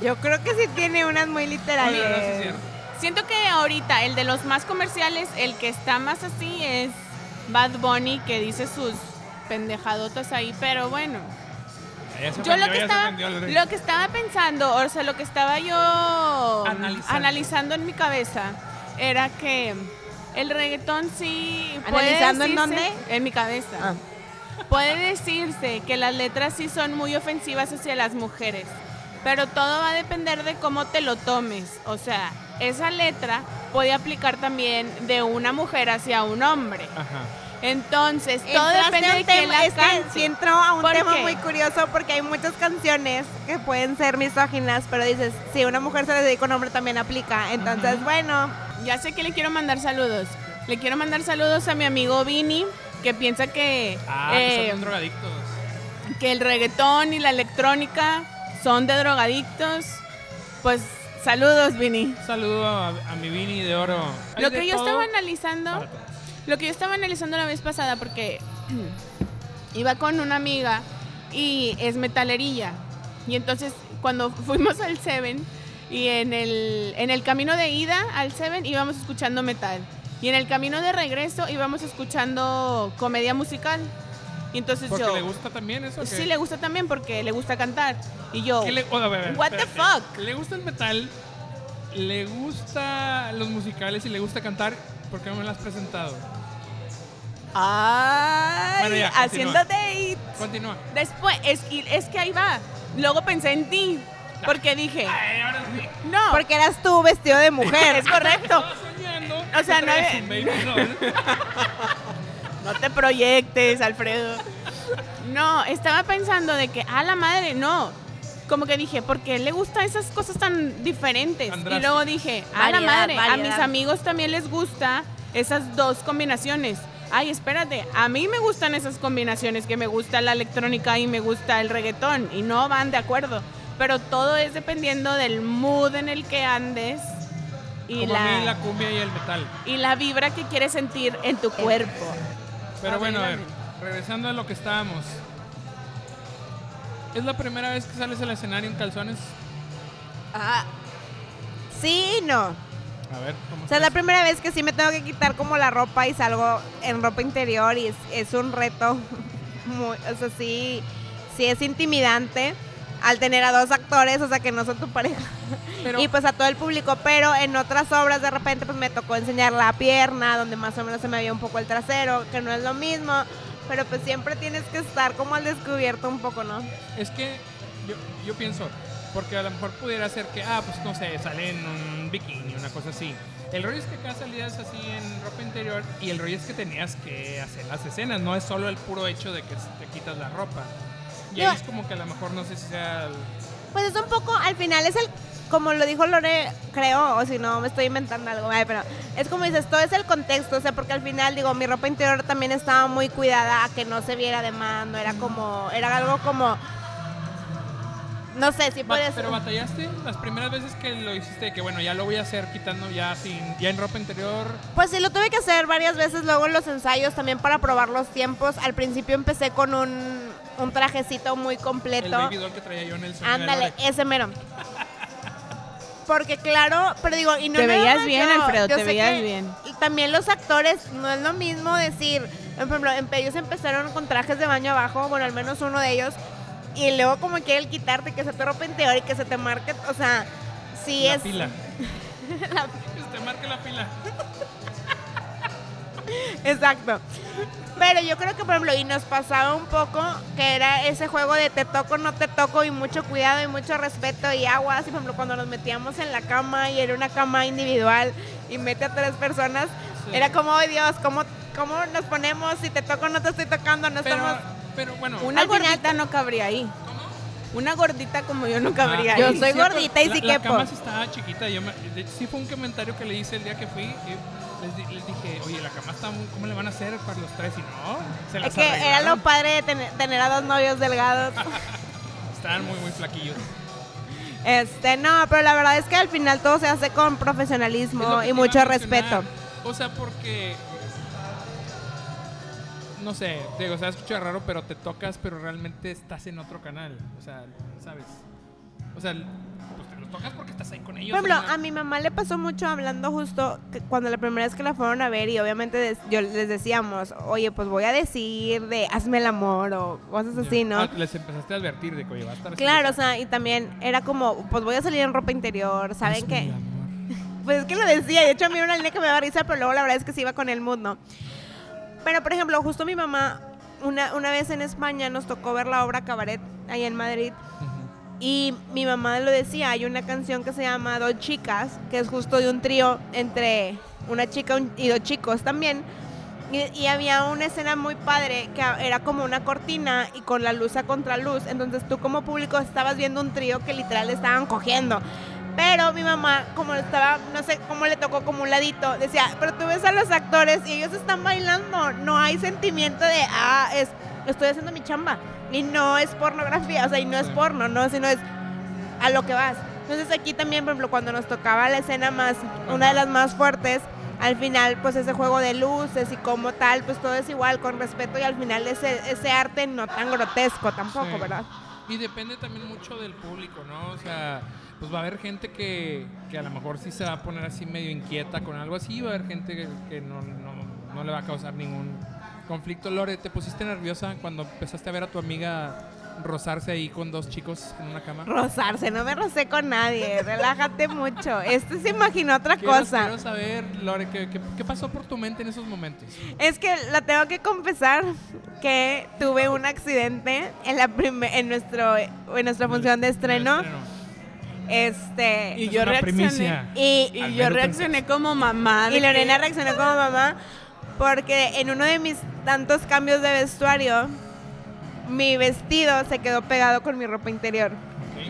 Yo creo que sí tiene unas muy Oye, literales. no, sí. Siento que ahorita el de los más comerciales, el que está más así es Bad Bunny, que dice sus pendejadotas ahí, pero bueno. Yo lo que, estaba, lo que pensando, o sea, lo que estaba yo Analizando. analizando en mi cabeza era que el reggaetón sí puede ¿Analizando en decirse- dónde? En mi cabeza. Ah. Puede decirse que las letras sí son muy ofensivas hacia las mujeres, pero todo va a depender de cómo te lo tomes. O sea, esa letra puede aplicar también de una mujer hacia un hombre. Ajá. Entonces, todo Entraste depende de quién tema, la es que cante. sí entró a un ¿Por tema qué? muy curioso porque hay muchas canciones que pueden ser misóginas, pero dices, si una mujer se le dedica a un hombre también aplica. Entonces, bueno, Ya sé que le quiero mandar saludos. Le quiero mandar saludos a mi amigo Vini, que piensa que, Ah, que son eh, drogadictos. que el reggaetón y la electrónica son de drogadictos. Pues saludos, Vini. Saludo a, a mi Vini de oro. Hay Lo de que yo todo estaba analizando. Lo que yo estaba analizando la vez pasada, porque iba con una amiga y es metalerilla. Y entonces cuando fuimos al Seven y en el, en el camino de ida al Seven íbamos escuchando metal. Y en el camino de regreso íbamos escuchando comedia musical. Y entonces Porque yo... le gusta también eso. Sí, le gusta también porque le gusta cantar. Y yo... ¿Qué le- oh, a ver, a ver, What the fuck? Le gusta el metal, le gusta los musicales y le gusta cantar. ¿Por qué no me lo has presentado? Ay, Bueno, ya, haciendo dates. Continúa. Después, es, y es que ahí va. Luego pensé en ti. Porque dije, Ay, ahora sí. no, porque eras tú vestido de mujer. es correcto. Estaba soñando. O sea, no. No te proyectes, Alfredo. No, estaba pensando de que, a la madre, no. Como que dije, ¿por qué le gustan esas cosas tan diferentes? Y luego dije, a la Variedad, madre, a mis amigos también les gusta esas dos combinaciones. Ay, espérate, a mí me gustan esas combinaciones, que me gusta la electrónica y me gusta el reggaetón, y no van de acuerdo. Pero todo es dependiendo del mood en el que andes y, Como a mí la la, cumbia y el metal. y la vibra que quieres sentir en tu cuerpo. Pero bueno, a ver, regresando a lo que estábamos. ¿Es la primera vez que sales al escenario en calzones? Ah, sí, y no. A ver, ¿cómo O sea, es la primera vez que sí me tengo que quitar como la ropa y salgo en ropa interior y es, es un reto. Muy, o sea, sí, sí es intimidante al tener a dos actores, o sea, que no son tu pareja. Pero- y pues a todo el público, pero en otras obras de repente pues me tocó enseñar la pierna, donde más o menos se me veía un poco el trasero, que no es lo mismo, pero pues siempre tienes que estar como al descubierto un poco, ¿no? Es que yo, yo pienso, porque a lo mejor pudiera ser que, ah, pues no sé, sale en un bikini, una cosa así. El rollo es que acá salías así en ropa interior y el rollo es que tenías que hacer las escenas, no es solo el puro hecho de que te quitas la ropa. Y ahí es como que a lo mejor no sé si sea... el- Pues es un poco, al final es el, como lo dijo Lore, creo, o si no me estoy inventando algo, pero es como dices, todo es el contexto, o sea, porque al final, digo, mi ropa interior también estaba muy cuidada a que no se viera de más, no era como, era algo como, no sé, si puedes... Pero batallaste las primeras veces que lo hiciste, que bueno, ya lo voy a hacer quitando ya sin ya en ropa interior. Pues sí, lo tuve que hacer varias veces luego en los ensayos también para probar los tiempos. Al principio empecé con un, un trajecito muy El completo. baby doll que traía yo en el Ándale, ese mero. Porque claro, pero digo, y no Te veías bien, yo, Alfredo, yo te veías que bien. También los actores, no es lo mismo decir, por ejemplo, en- ellos empezaron con trajes de baño abajo, bueno, al menos uno de ellos, y luego como quieren quitarte, que se te rompe interior y que se te marque, o sea, sí la es... pila. Que te marque la pila. Exacto. Pero yo creo que, por ejemplo, y nos pasaba un poco que era ese juego de te toco, no te toco, y mucho cuidado y mucho respeto y aguas. Y, por ejemplo, cuando nos metíamos en la cama y era una cama individual y mete a tres personas, Sí. era como, oh Dios, ¿cómo, ¿cómo nos ponemos? Si te toco, no te estoy tocando, no Pero, estamos. pero bueno, Una final- gordita no cabría ahí. Una gordita como yo no cabría Ah, ahí. Yo soy gordita y la- sí La quepo. cama sí estaba chiquita. Yo me- de hecho, sí fue un comentario que le hice el día que fui. y les, di- les dije, oye, la cama está muy... ¿Cómo le van a hacer para los tres? Y no, se las Es que era lo padre de tener, tener a dos novios delgados. Estaban muy, muy flaquillos. Este, no, pero la verdad es que al final todo se hace con profesionalismo y te mucho respeto. O sea, porque... No sé, digo, o sea, escucha raro, pero te tocas, pero realmente estás en otro canal. O sea, ¿sabes? O sea, te tocas porque estás ahí con ellos. Por ejemplo, a mi mamá le pasó mucho hablando justo que cuando la primera vez que la fueron a ver y obviamente des- yo les decíamos, oye, pues voy a decir de hazme el amor o cosas así, ¿no? Ah, les empezaste a advertir de que, oye, va a estar. Claro, o sea, y también era como, pues voy a salir en ropa interior, ¿saben qué? Pues es que lo decía, de hecho a mí era una línea que me daba risa, pero luego la verdad es que se iba con el mood, ¿no? Pero por ejemplo, justo mi mamá, una, una vez en España nos tocó ver la obra Cabaret, ahí en Madrid, Ujú. Y mi mamá lo decía, hay una canción que se llama Dos Chicas, que es justo de un trío entre una chica y dos chicos también. Y, y había una escena muy padre que era como una cortina y con la luz a contraluz. Entonces tú como público estabas viendo un trío que literal estaban cogiendo. Pero mi mamá, como estaba, no sé cómo le tocó como un ladito, decía, pero tú ves a los actores y ellos están bailando. No hay sentimiento de, ah, es, estoy haciendo mi chamba. Y no es pornografía, o sea, y no es porno, no, sino es a lo que vas. Entonces aquí también, por ejemplo, cuando nos tocaba la escena más, una de las más fuertes, al final, pues ese juego de luces y como tal, pues todo es igual, con respeto y al final ese, ese arte no tan grotesco tampoco, Sí. ¿verdad? Y depende también mucho del público, ¿no? O sea, pues va a haber gente que, que a lo mejor sí se va a poner así medio inquieta con algo así, va a haber gente que, que no, no- no le va a causar ningún conflicto. Lore, ¿te pusiste nerviosa cuando empezaste a ver a tu amiga rozarse ahí con dos chicos en una cama? Rozarse, no me rocé con nadie, relájate mucho. Este se imaginó otra Quiero, cosa. quiero saber, Lore, ¿qué, qué, qué pasó por tu mente en esos momentos? Es que la tengo que confesar que tuve un accidente en la en nuestro en nuestra función de estreno. Este Y yo reaccioné. y, yo reaccioné como mamá. y Lorena que- reaccionó como mamá porque en uno de mis tantos cambios de vestuario mi vestido se quedó pegado con mi ropa interior.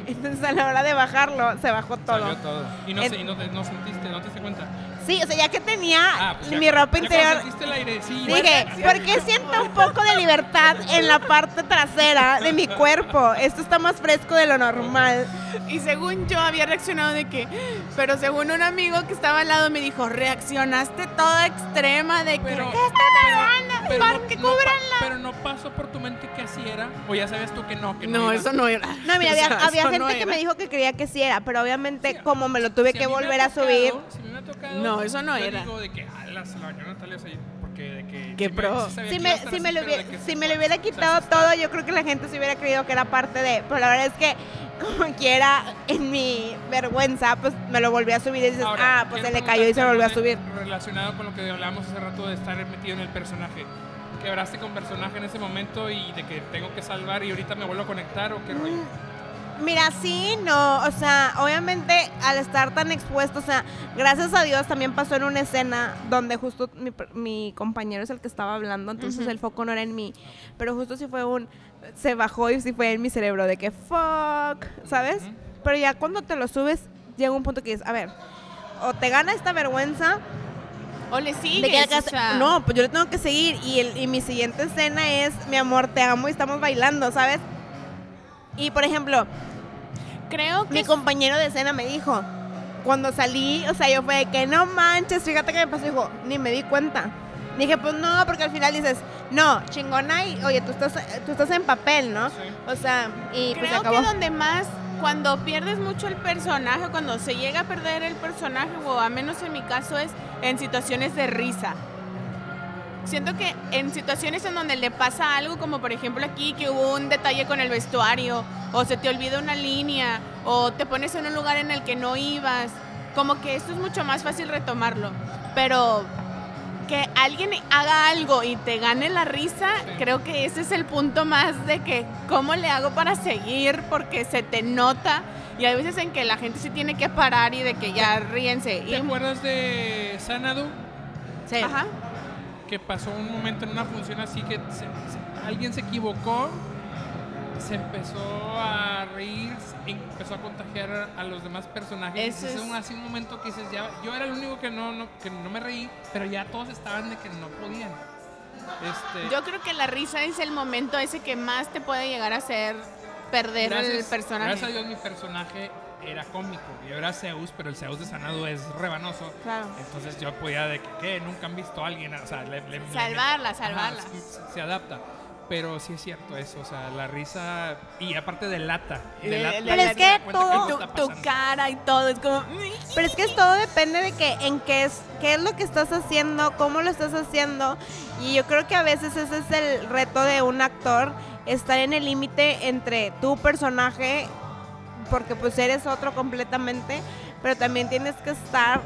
Entonces a la hora de bajarlo se bajó todo. Todo. Y no, En- y no, te, no sentiste, no te diste cuenta. Sí, o sea, ya que tenía Ah, pues ya mi ropa ya interior cuando sentiste el aire, sí. Dije, ¿por qué siento un poco de libertad en la parte trasera de mi cuerpo? Esto está más fresco de lo normal. Y según yo había reaccionado de que, pero según un amigo que estaba al lado me dijo, reaccionaste toda extrema de que, Pero, ¿qué está pasando? Pero, ¿Por no, pero no pasó por tu mente que así era. O ya sabías tú que no, que no. No, eso no era. No, mira, O había, sea, había eso gente no que me dijo que creía que sí era, pero obviamente como me lo tuve Si que a volver a subir. si me ha tocado, No, eso no yo era. digo de que, la se Natalia, o sea, porque de que... Qué pro. Si que me, si, me lo hubiera, si se me lo hubiera O sea, quitado todo, yo creo que la gente se hubiera creído que era parte de. Pero la verdad es que, como quiera, en mi vergüenza, pues me lo volví a subir y dices, Ahora, ah, pues se le cayó y se volvió a subir. Relacionado con lo que hablábamos hace rato de estar metido en el personaje. ¿Quebraste con personaje en ese momento y de que tengo que salvar y ahorita me vuelvo a conectar o qué rollo? Mm, Mira, sí, no, o sea, obviamente al estar tan expuesto, o sea, gracias a Dios también pasó en una escena donde justo mi, mi compañero es el que estaba hablando, entonces el foco no era en mí, pero justo sí fue un, se bajó y sí fue en mi cerebro de que fuck, ¿sabes? Ujú. Pero ya cuando te lo subes, llega un punto que dices, a ver, o te gana esta vergüenza, O le de sigues. que o acá- sea, no, pues yo le tengo que seguir y, el, y mi siguiente escena es, mi amor, te amo y estamos bailando, ¿sabes? Y por ejemplo, Creo que mi compañero de escena me dijo, cuando salí, o sea, yo fue de que no manches, fíjate que me pasó, dijo, ni me di cuenta. Dije, pues no, porque al final dices, no, chingona y, oye, tú estás, tú estás en papel, ¿no? Sí. O sea, y pues Creo acabó. que donde más, cuando pierdes mucho el personaje, cuando se llega a perder el personaje, o a menos en mi caso es en situaciones de risa. Siento que en situaciones en donde le pasa algo, como por ejemplo aquí, que hubo un detalle con el vestuario, o se te olvida una línea, o te pones en un lugar en el que no ibas, como que esto es mucho más fácil retomarlo. Pero que alguien haga algo y te gane la risa, creo que ese es el punto más de que cómo le hago para seguir porque se te nota y hay veces en que la gente se tiene que parar y de que ya ríense. ¿Te Y, acuerdas de Sanadu? Sí. ajá. Que pasó un momento en una función así que se- se- alguien se equivocó, se empezó a reír, empezó a contagiar a los demás personajes. Eso es es- un, así un momento que dices, ya, yo era el único que no, no- que no me reí, pero ya todos estaban de que no podían. Este, Yo creo que la risa es el momento ese que más te puede llegar a hacer perder el gracias, personaje. gracias a Dios mi personaje era cómico. Yo era Zeus, pero el Zeus de Sanadu es rebanoso. Claro. Entonces yo podía de que, ¿qué? Nunca han visto a alguien, o sea, le, le- le- Salvarla, Ajá, salvarla. se, se adapta. Pero sí es cierto eso, o sea, la risa y aparte delata. Eh, delata Pero es que todo- qué tu, tu cara y todo es como... Pero es que todo depende de que en qué es, qué es lo que estás haciendo, cómo lo estás haciendo. Y yo creo que a veces ese es el reto de un actor, estar en el límite entre tu personaje, porque pues eres otro completamente, pero también tienes que estar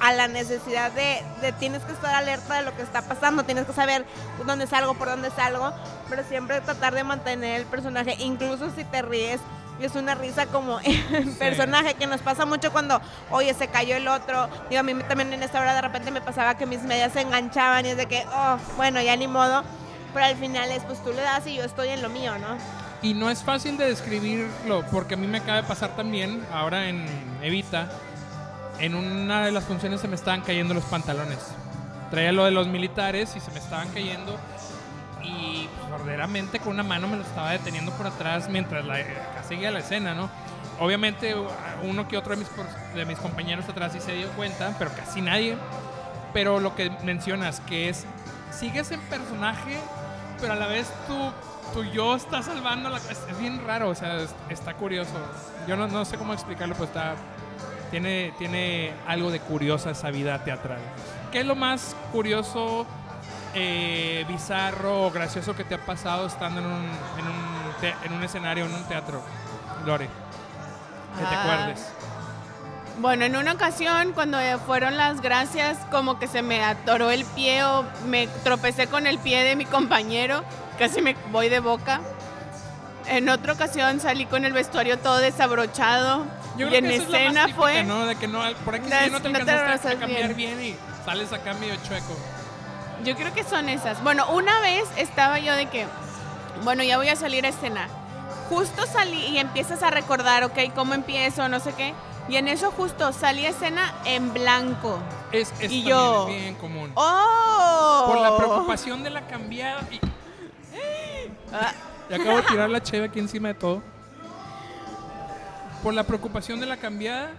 a la necesidad de, de- tienes que estar alerta de lo que está pasando, tienes que saber dónde salgo, por dónde salgo, pero siempre tratar de mantener el personaje, incluso si te ríes, y es una risa como en personaje que nos pasa mucho cuando, oye, se cayó el otro, digo, a mí también en esta hora de repente me pasaba que mis medias se enganchaban y es de que, oh, bueno, ya ni modo, pero al final es, pues tú le das y yo estoy en lo mío, ¿no? Y no es fácil de describirlo, porque a mí me acaba de pasar también, ahora en Evita, en una de las funciones se me estaban cayendo los pantalones. Traía lo de los militares y se me estaban cayendo y pues, verdaderamente con una mano me lo estaba deteniendo por atrás mientras la, seguía la escena, ¿no? Obviamente uno que otro de mis, de mis compañeros atrás sí se dio cuenta, pero casi nadie. Pero lo que mencionas, que es, sigues en personaje, pero a la vez tu, tu yo está salvando la... Es, bien raro, o sea, es- está curioso. Yo no, no sé cómo explicarlo, pero está... Tiene, tiene algo de curiosa esa vida teatral. ¿Qué es lo más curioso, eh, bizarro o gracioso que te ha pasado estando en un, en un, te- en un escenario, en un teatro, Lore? Que te Ah. acuerdes. Bueno, en una ocasión cuando fueron las gracias, como que se me atoró el pie o me tropecé con el pie de mi compañero, casi me voy de boca. En otra ocasión salí con el vestuario todo desabrochado Yo y creo en que esa es la más escena típica, fue ¿no? De que no, por aquí No, no te no te alcanzaste a cambiar bien. bien. y sales acá medio chueco. Yo creo que son esas. Bueno, una vez estaba yo de que, bueno, ya voy a salir a escena. Justo salí y empiezas a recordar, ok, cómo empiezo, no sé qué. Y en eso justo salí a escena en blanco. Es, es Y yo- bien común. ¡Oh! Por la preocupación de la cambiada. Y, Ah, y acabo de tirar la cheve aquí encima de todo. Por la preocupación de la cambiada.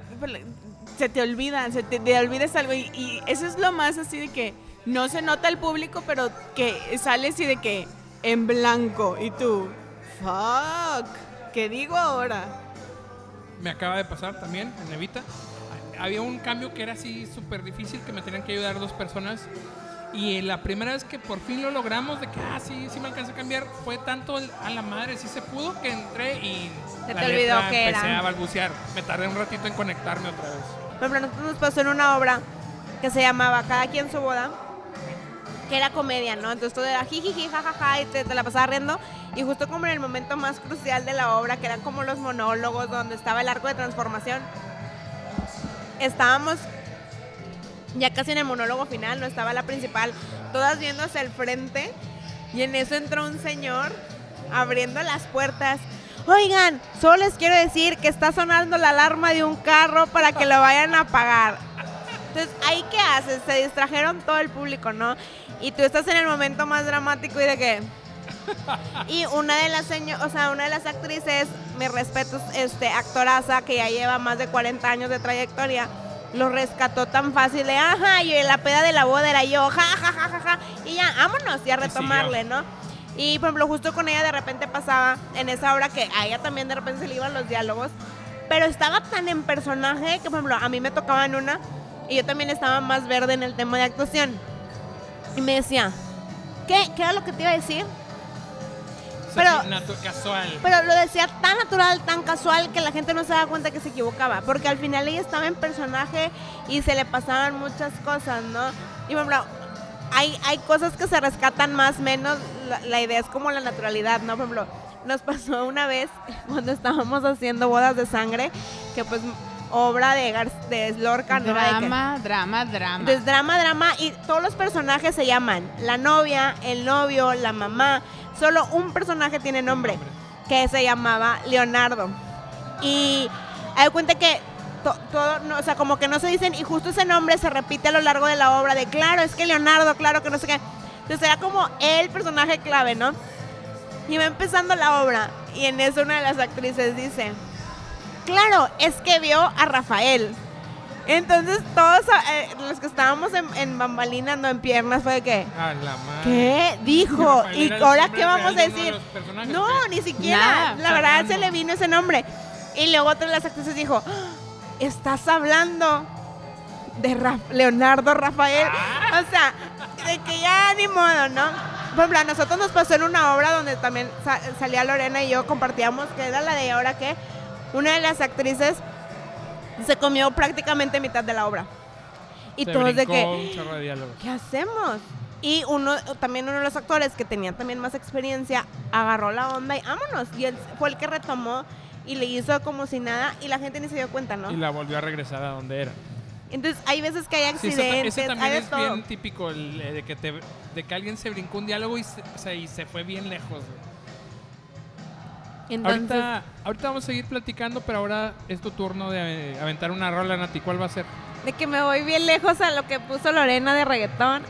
se te olvida, se te, te olvidas algo. Y, y eso es lo más así de que no se nota el público, pero que sales y de que en blanco. Y tú, fuck, ¿qué digo ahora? me acaba de pasar también en Evita. Había un cambio que era así súper difícil, que me tenían que ayudar dos personas. Y la primera vez que por fin lo logramos, de que, ah, sí, sí me alcancé a cambiar, fue tanto a la madre, sí se pudo, que entré y Se la te olvidó letra qué empecé era. a balbucear. Me tardé un ratito en conectarme otra vez. Por ejemplo, nosotros nos pasó en una obra que se llamaba Cada quien su boda. que era comedia, ¿no? Entonces todo era jijiji, jajaja, y te, te la pasaba riendo. Y justo como en el momento más crucial de la obra, que eran como los monólogos, donde estaba el arco de transformación, estábamos ya casi en el monólogo final, no estaba la principal, todas viendo hacia el frente, y en eso entró un señor abriendo las puertas. Oigan, solo les quiero decir que está sonando la alarma de un carro para que lo vayan a apagar. Entonces, ¿ahí qué haces? Se distrajeron todo el público, ¿no? Y tú estás en el momento más dramático y de que... Y una de las o sea, una de las actrices, mi respeto, este, actoraza, que ya lleva más de 40 años de trayectoria, lo rescató tan fácil de, ajá, y la peda de la boda era yo, ja, ja, ja, ja, ja, y ya, vámonos, y a retomarle, ¿no? Y, por ejemplo, justo con ella de repente pasaba en esa hora que a ella también de repente se le iban los diálogos, pero estaba tan en personaje que, por ejemplo, a mí me tocaba en una y yo también estaba más verde en el tema de actuación. Y me decía, ¿qué? ¿Qué era lo que te iba a decir? O sea, Pero- casual. Pero lo decía tan natural, tan casual, que la gente no se daba cuenta que se equivocaba. Porque al final ella estaba en personaje y se le pasaban muchas cosas, ¿no? Y por ejemplo, hay, hay cosas que se rescatan más menos. La, la idea es como la naturalidad, ¿no? Por ejemplo, nos pasó una vez cuando estábamos haciendo bodas de sangre, que pues obra de, Gar- de Lorca, Drama, drama, drama. entonces, drama, drama, y todos los personajes se llaman la novia, el novio, la mamá. Solo un personaje tiene nombre, que se llamaba Leonardo. Y hay cuenta que to- todo, no, o sea, como que no se dicen, y justo ese nombre se repite a lo largo de la obra, de claro, es que Leonardo, claro que no sé qué. Entonces era como el personaje clave, ¿no? Y va empezando la obra, y en eso una de las actrices dice, claro, es que vio a Rafael. Entonces todos eh, los que estábamos en, en bambalinas, no en piernas, fue de que, A la madre. ¿qué dijo? ¿Y ahora qué vamos a de de decir? personajes, No, ni siquiera. Nada. La verdad Fernando. se le vino ese nombre. Y luego otra de las actrices dijo, "Ah, estás hablando de Ra- Leonardo Rafael. Ah. O sea, de que ya ni modo, ¿no? Por ejemplo, a nosotros nos pasó en una obra donde también sa- salía Lorena y yo compartíamos, que era la de ahora que una de las actrices se comió prácticamente mitad de la obra. Y Se todos de que, un de. ¿qué hacemos? Y uno, también uno de los actores que tenía también más experiencia, agarró la onda y vámonos. Y él fue el que retomó y le hizo como si nada y la gente ni se dio cuenta, ¿no? Y la volvió a regresar a donde era. Entonces hay veces que hay Sí, eso accidentes, también hay es todo. bien típico, el, eh, de, que te, de que alguien se brincó un diálogo y se, o sea, y se fue bien lejos. Entonces, ahorita, ahorita vamos a seguir platicando, pero ahora es tu turno de eh, aventar una rola, Nati. ¿Cuál va a ser? de que me voy bien lejos a lo que puso Lorena de reggaetón.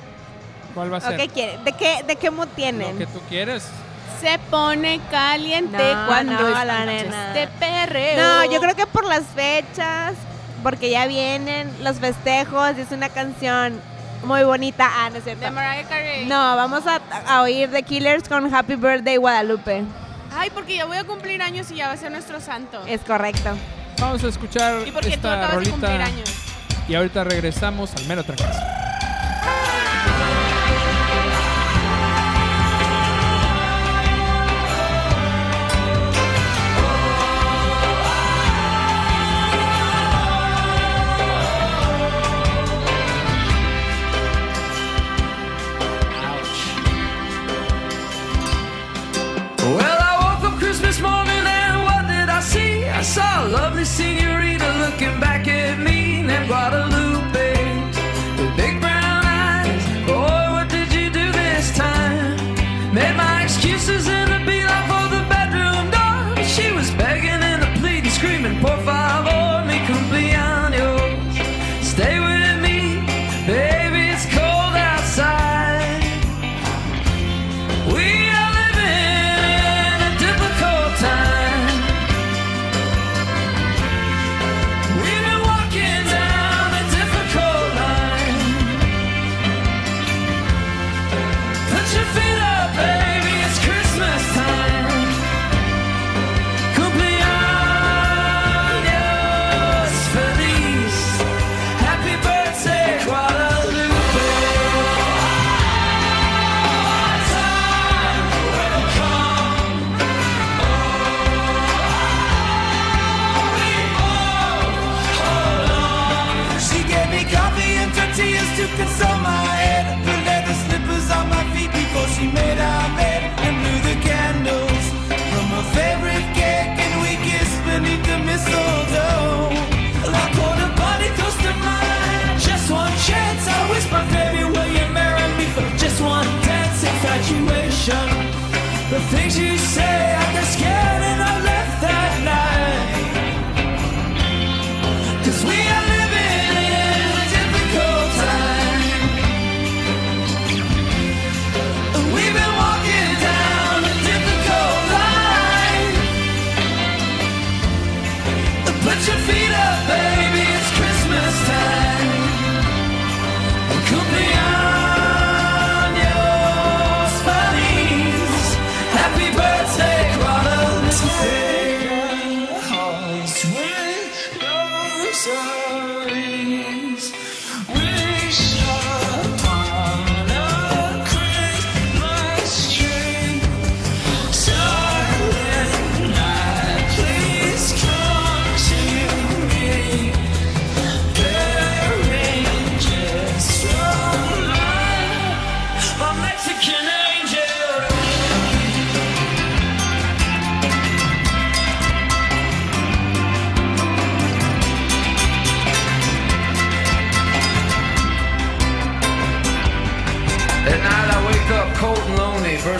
¿Cuál va a ¿O ser? quieren? ¿De qué, de qué mood Lo tienen? que tú quieres. Se pone caliente No, cuando no, la nena. este perreo. No, yo creo que por las fechas, porque ya vienen los festejos y es una canción muy bonita. Ah, no es cierto. De Mariah Carey. No, vamos a, a oír The Killers con Happy Birthday Guadalupe. Ay, porque ya voy a cumplir años y ya va a ser nuestro santo. Es correcto. Vamos a escuchar y porque tú esta acabas de cumplir rolita años. y ahorita regresamos al mero trancazo.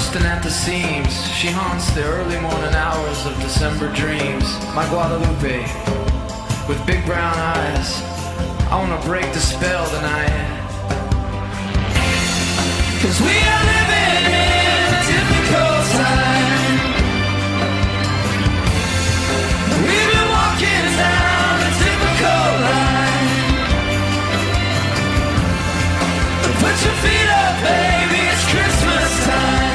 Bursting at the seams. She haunts the early morning hours of December dreams. My Guadalupe, with big brown eyes. I wanna break the spell tonight. Cause we are living in a difficult time. We've been walking down a difficult line. Put your feet up, baby, it's Christmas time.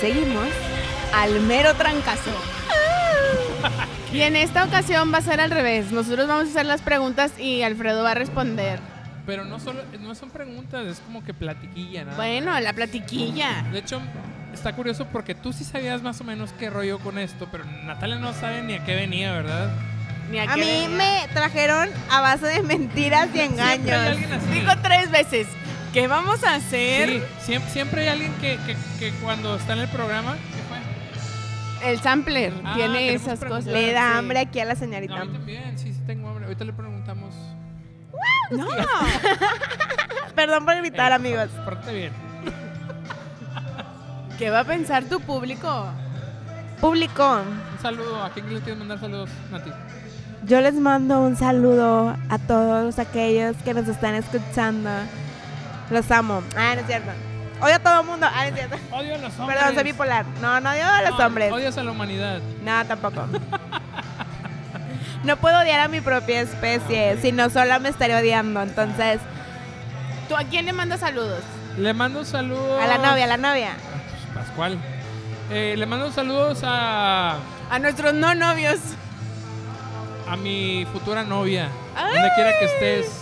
Seguimos. Al mero trancazo. Y en esta ocasión va a ser al revés. Nosotros vamos a hacer las preguntas y Alfredo va a responder. Pero no solo no son preguntas, es como que platiquilla, nada. Bueno, la platiquilla. De hecho, está curioso porque tú sí sabías más o menos qué rollo con esto, pero Natalia no sabe ni a qué venía, ¿verdad? Ni A qué mí venía. me trajeron a base de mentiras y engaños. Dijo tres veces. ¿Qué vamos a hacer? Sí, siempre, siempre hay alguien que, que, que cuando está en el programa, ¿qué fue? El sampler Ah, tiene esas cosas. Le da Sí. hambre aquí a la No, señorita. a mí también, sí, sí tengo hambre. Ahorita le preguntamos. No. Perdón por gritar, amigos. Pórtate bien. ¿Qué va a pensar tu público? Público, Un saludo. ¿A quién le quieres mandar saludos, Nati? yo les mando un saludo a todos aquellos que nos están escuchando. Los amo. Ah, no es cierto. Odio a todo el mundo. Ah, no es cierto. Odio a los hombres. Perdón, soy bipolar. No, no odio a los No, hombres. Odias a la humanidad. No, tampoco. No puedo odiar a mi propia especie, si no sola me estaría odiando. Entonces, ¿Tú a quién le mandas saludos? Le mando saludos. a la novia, a la novia. Pascual. Eh, le mando saludos a, A nuestros no novios. a mi futura novia. Donde quiera que estés.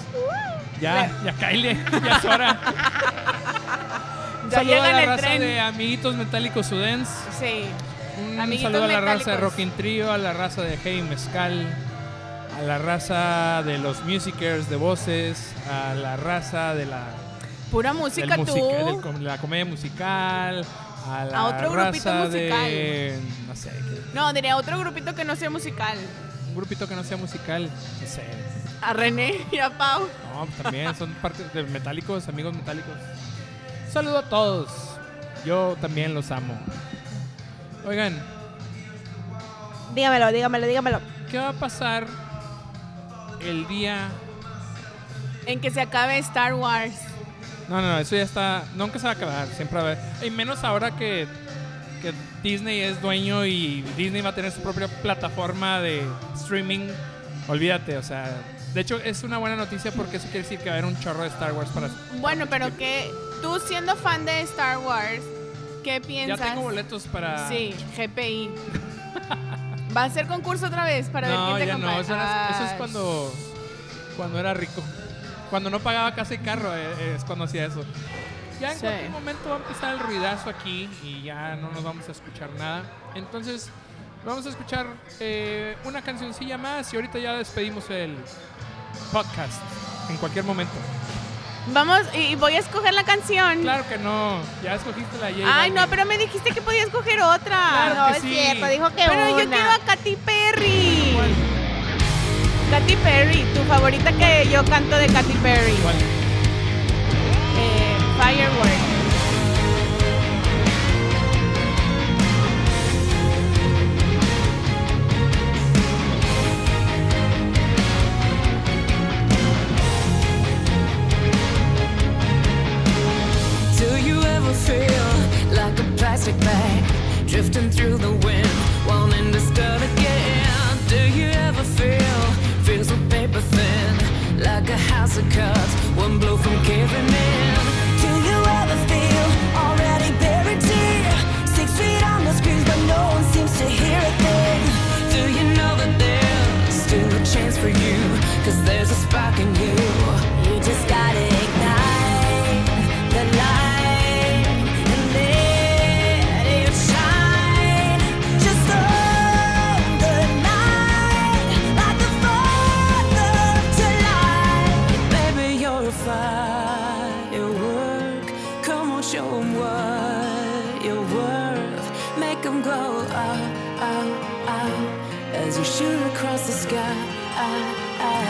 Ya, ya Kyle, ya es hora. Un Ya saludo a llega la el raza tren. de Amiguitos Metálicos Sudens. Sí. Un Amiguitos saludo a la raza de. Rockin' Trio, a la raza de Hey Mezcal, a la raza de los Musicers de voces, a la raza de la, Pura del música tú. del la comedia musical, a la A otro grupito raza de. musical. No sé, ¿qué? No, diría otro grupito que no sea musical. un grupito que no sea musical, no sé. A René y a Pau. No, pues también son parte de metálicos, amigos metálicos. Saludo a todos. Yo también los amo. Oigan, Dígamelo, dígamelo, dígamelo. ¿qué va a pasar el día En que se acabe Star Wars. No, no, no, eso ya está. Nunca se va a acabar, siempre va a haber. Y menos ahora que, que Disney es dueño y Disney va a tener su propia plataforma de streaming. Olvídate, o sea. De hecho, es una buena noticia porque eso quiere decir que va a haber un chorro de Star Wars para. Bueno, pero que tú siendo fan de Star Wars, ¿qué Ya piensas? tengo boletos para. Sí, GPI. Va a ser concurso otra vez para ver No, quién te ya no. Eso, era- eso es cuando, cuando era rico. Cuando no pagaba casa y carro eh, es cuando hacía eso. Ya en Sí. cualquier momento va a empezar el ruidazo aquí y ya no nos vamos a escuchar nada. Entonces, vamos a escuchar eh, una cancioncilla más y ahorita ya despedimos el podcast en cualquier momento. Vamos, y voy a escoger la canción. Claro que no, ya escogiste la J Ay, no, pero me dijiste que podía escoger otra. Claro No, que es sí. cierto, dijo que pero yo quiero a Katy Perry. ¿Cuál? Katy Perry, tu favorita que yo canto de Katy Perry. ¿Cuál? Eh, Firework. Sky. Baby,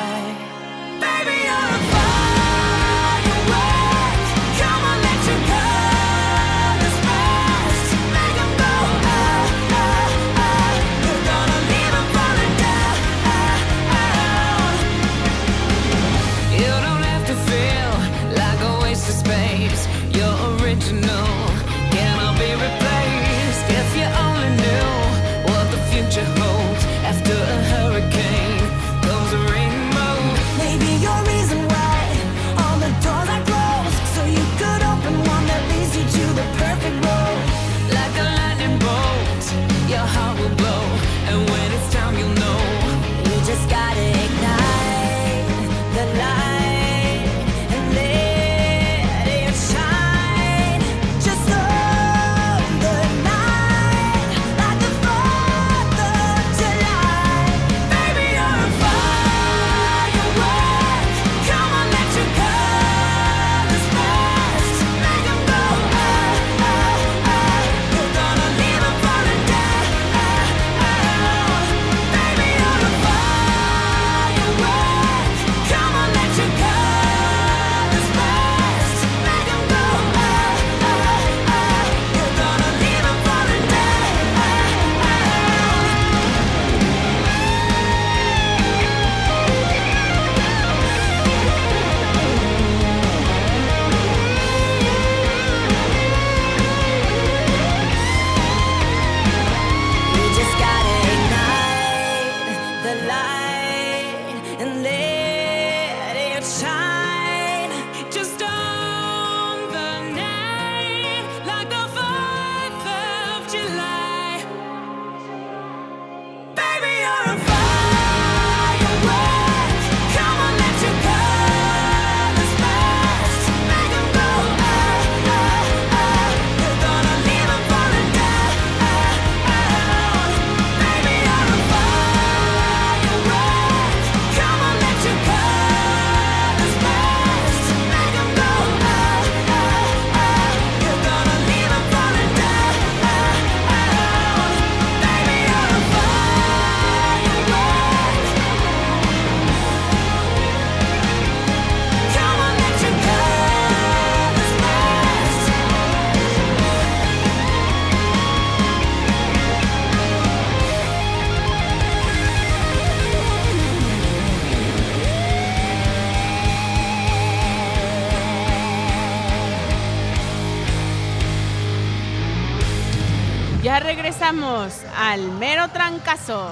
regresamos al mero trancazo.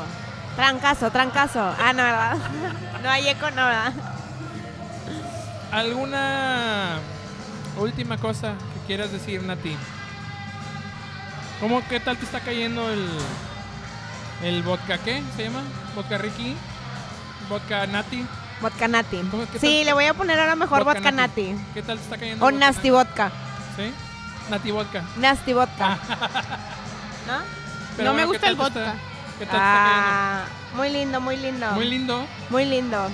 Trancazo, trancazo. Ah, no, ¿verdad? No hay eco, no, ¿verdad? ¿Alguna última cosa que quieras decir, Nati? ¿Cómo, qué tal te está cayendo el, El vodka, ¿qué se llama? ¿Vodka Ricky? ¿Vodka Nati? Vodka Nati. ¿Cómo- qué Sí, le voy a poner ahora mejor vodka, Nati. ¿Qué tal te está cayendo? O el vodka Nasty Vodka. ¿Sí? Nati Vodka. Nasty Vodka. ¿No? Pero no me bueno, ¿qué gusta el vodka. está- ¿Qué tal te está Ah, muy lindo, muy lindo. Muy lindo. Muy lindo.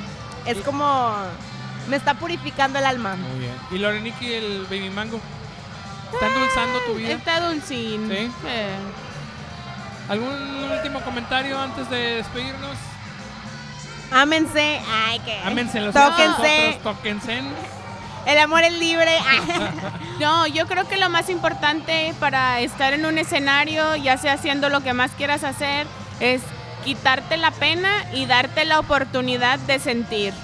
Es como... Me está purificando el alma. Muy bien. ¿Y Loreniki, el baby mango? ¿Está endulzando tu vida? Está dulcín. Sí. Eh, ¿Algún último comentario antes de despedirnos? Ámense. Ay, que... Tóquense. nosotros, tóquense. El amor es libre. No, yo creo que lo más importante para estar en un escenario, ya sea haciendo lo que más quieras hacer, es quitarte la pena y darte la oportunidad de sentir.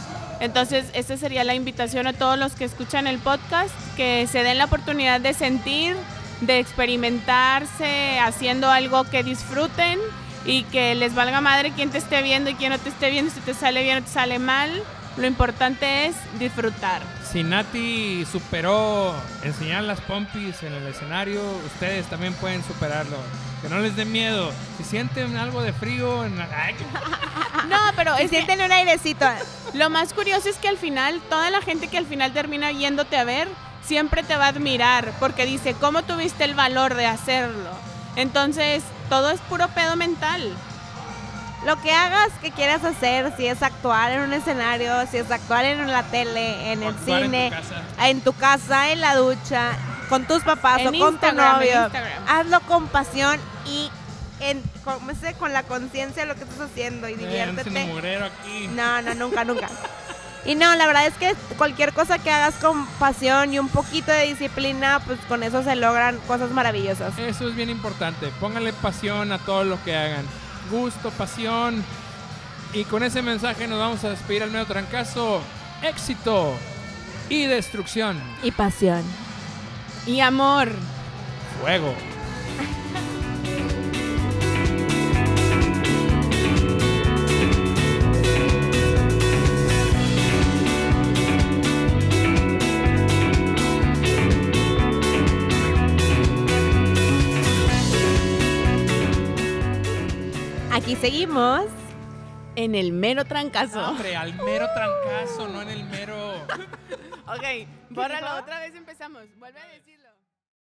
Entonces, esta sería la invitación a todos los que escuchan el podcast, que se den la oportunidad de sentir, de experimentarse haciendo algo que disfruten y que les valga madre quien te esté viendo y quien no te esté viendo, si te sale bien o te sale mal. Lo importante es disfrutar. Si Nati superó enseñar las pompis en el escenario, ustedes también pueden superarlo. Que no les dé miedo. Si sienten algo de frío, en la- ay, No, pero sienten un airecito. Lo más curioso es que al final, toda la gente que al final termina yéndote a ver, siempre te va a admirar, porque dice, ¿cómo tuviste el valor de hacerlo? Entonces, todo es puro pedo mental. Lo que hagas que quieras hacer, si es actuar en un escenario, si es actuar en la tele, en O el actuar en tu cine, casa. en tu casa, en la ducha, con tus papás En o con tu Instagram, novio, hazlo con pasión y en, ¿cómo se dice? con la conciencia de lo que estás haciendo y eh, diviértete. aquí. No, no, nunca, nunca. Y no, la verdad es que cualquier cosa que hagas con pasión y un poquito de disciplina, pues con eso se logran cosas maravillosas. Eso es bien importante. Pónganle pasión a todo lo que hagan. Gusto, pasión. Y con ese mensaje nos vamos a despedir al medio trancazo. Éxito y destrucción. Y pasión. Y amor. Fuego. Aquí seguimos. En el mero trancazo. Hombre, al mero trancazo, no en el mero. Ok, bórralo otra vez empezamos. Vuelve a decir.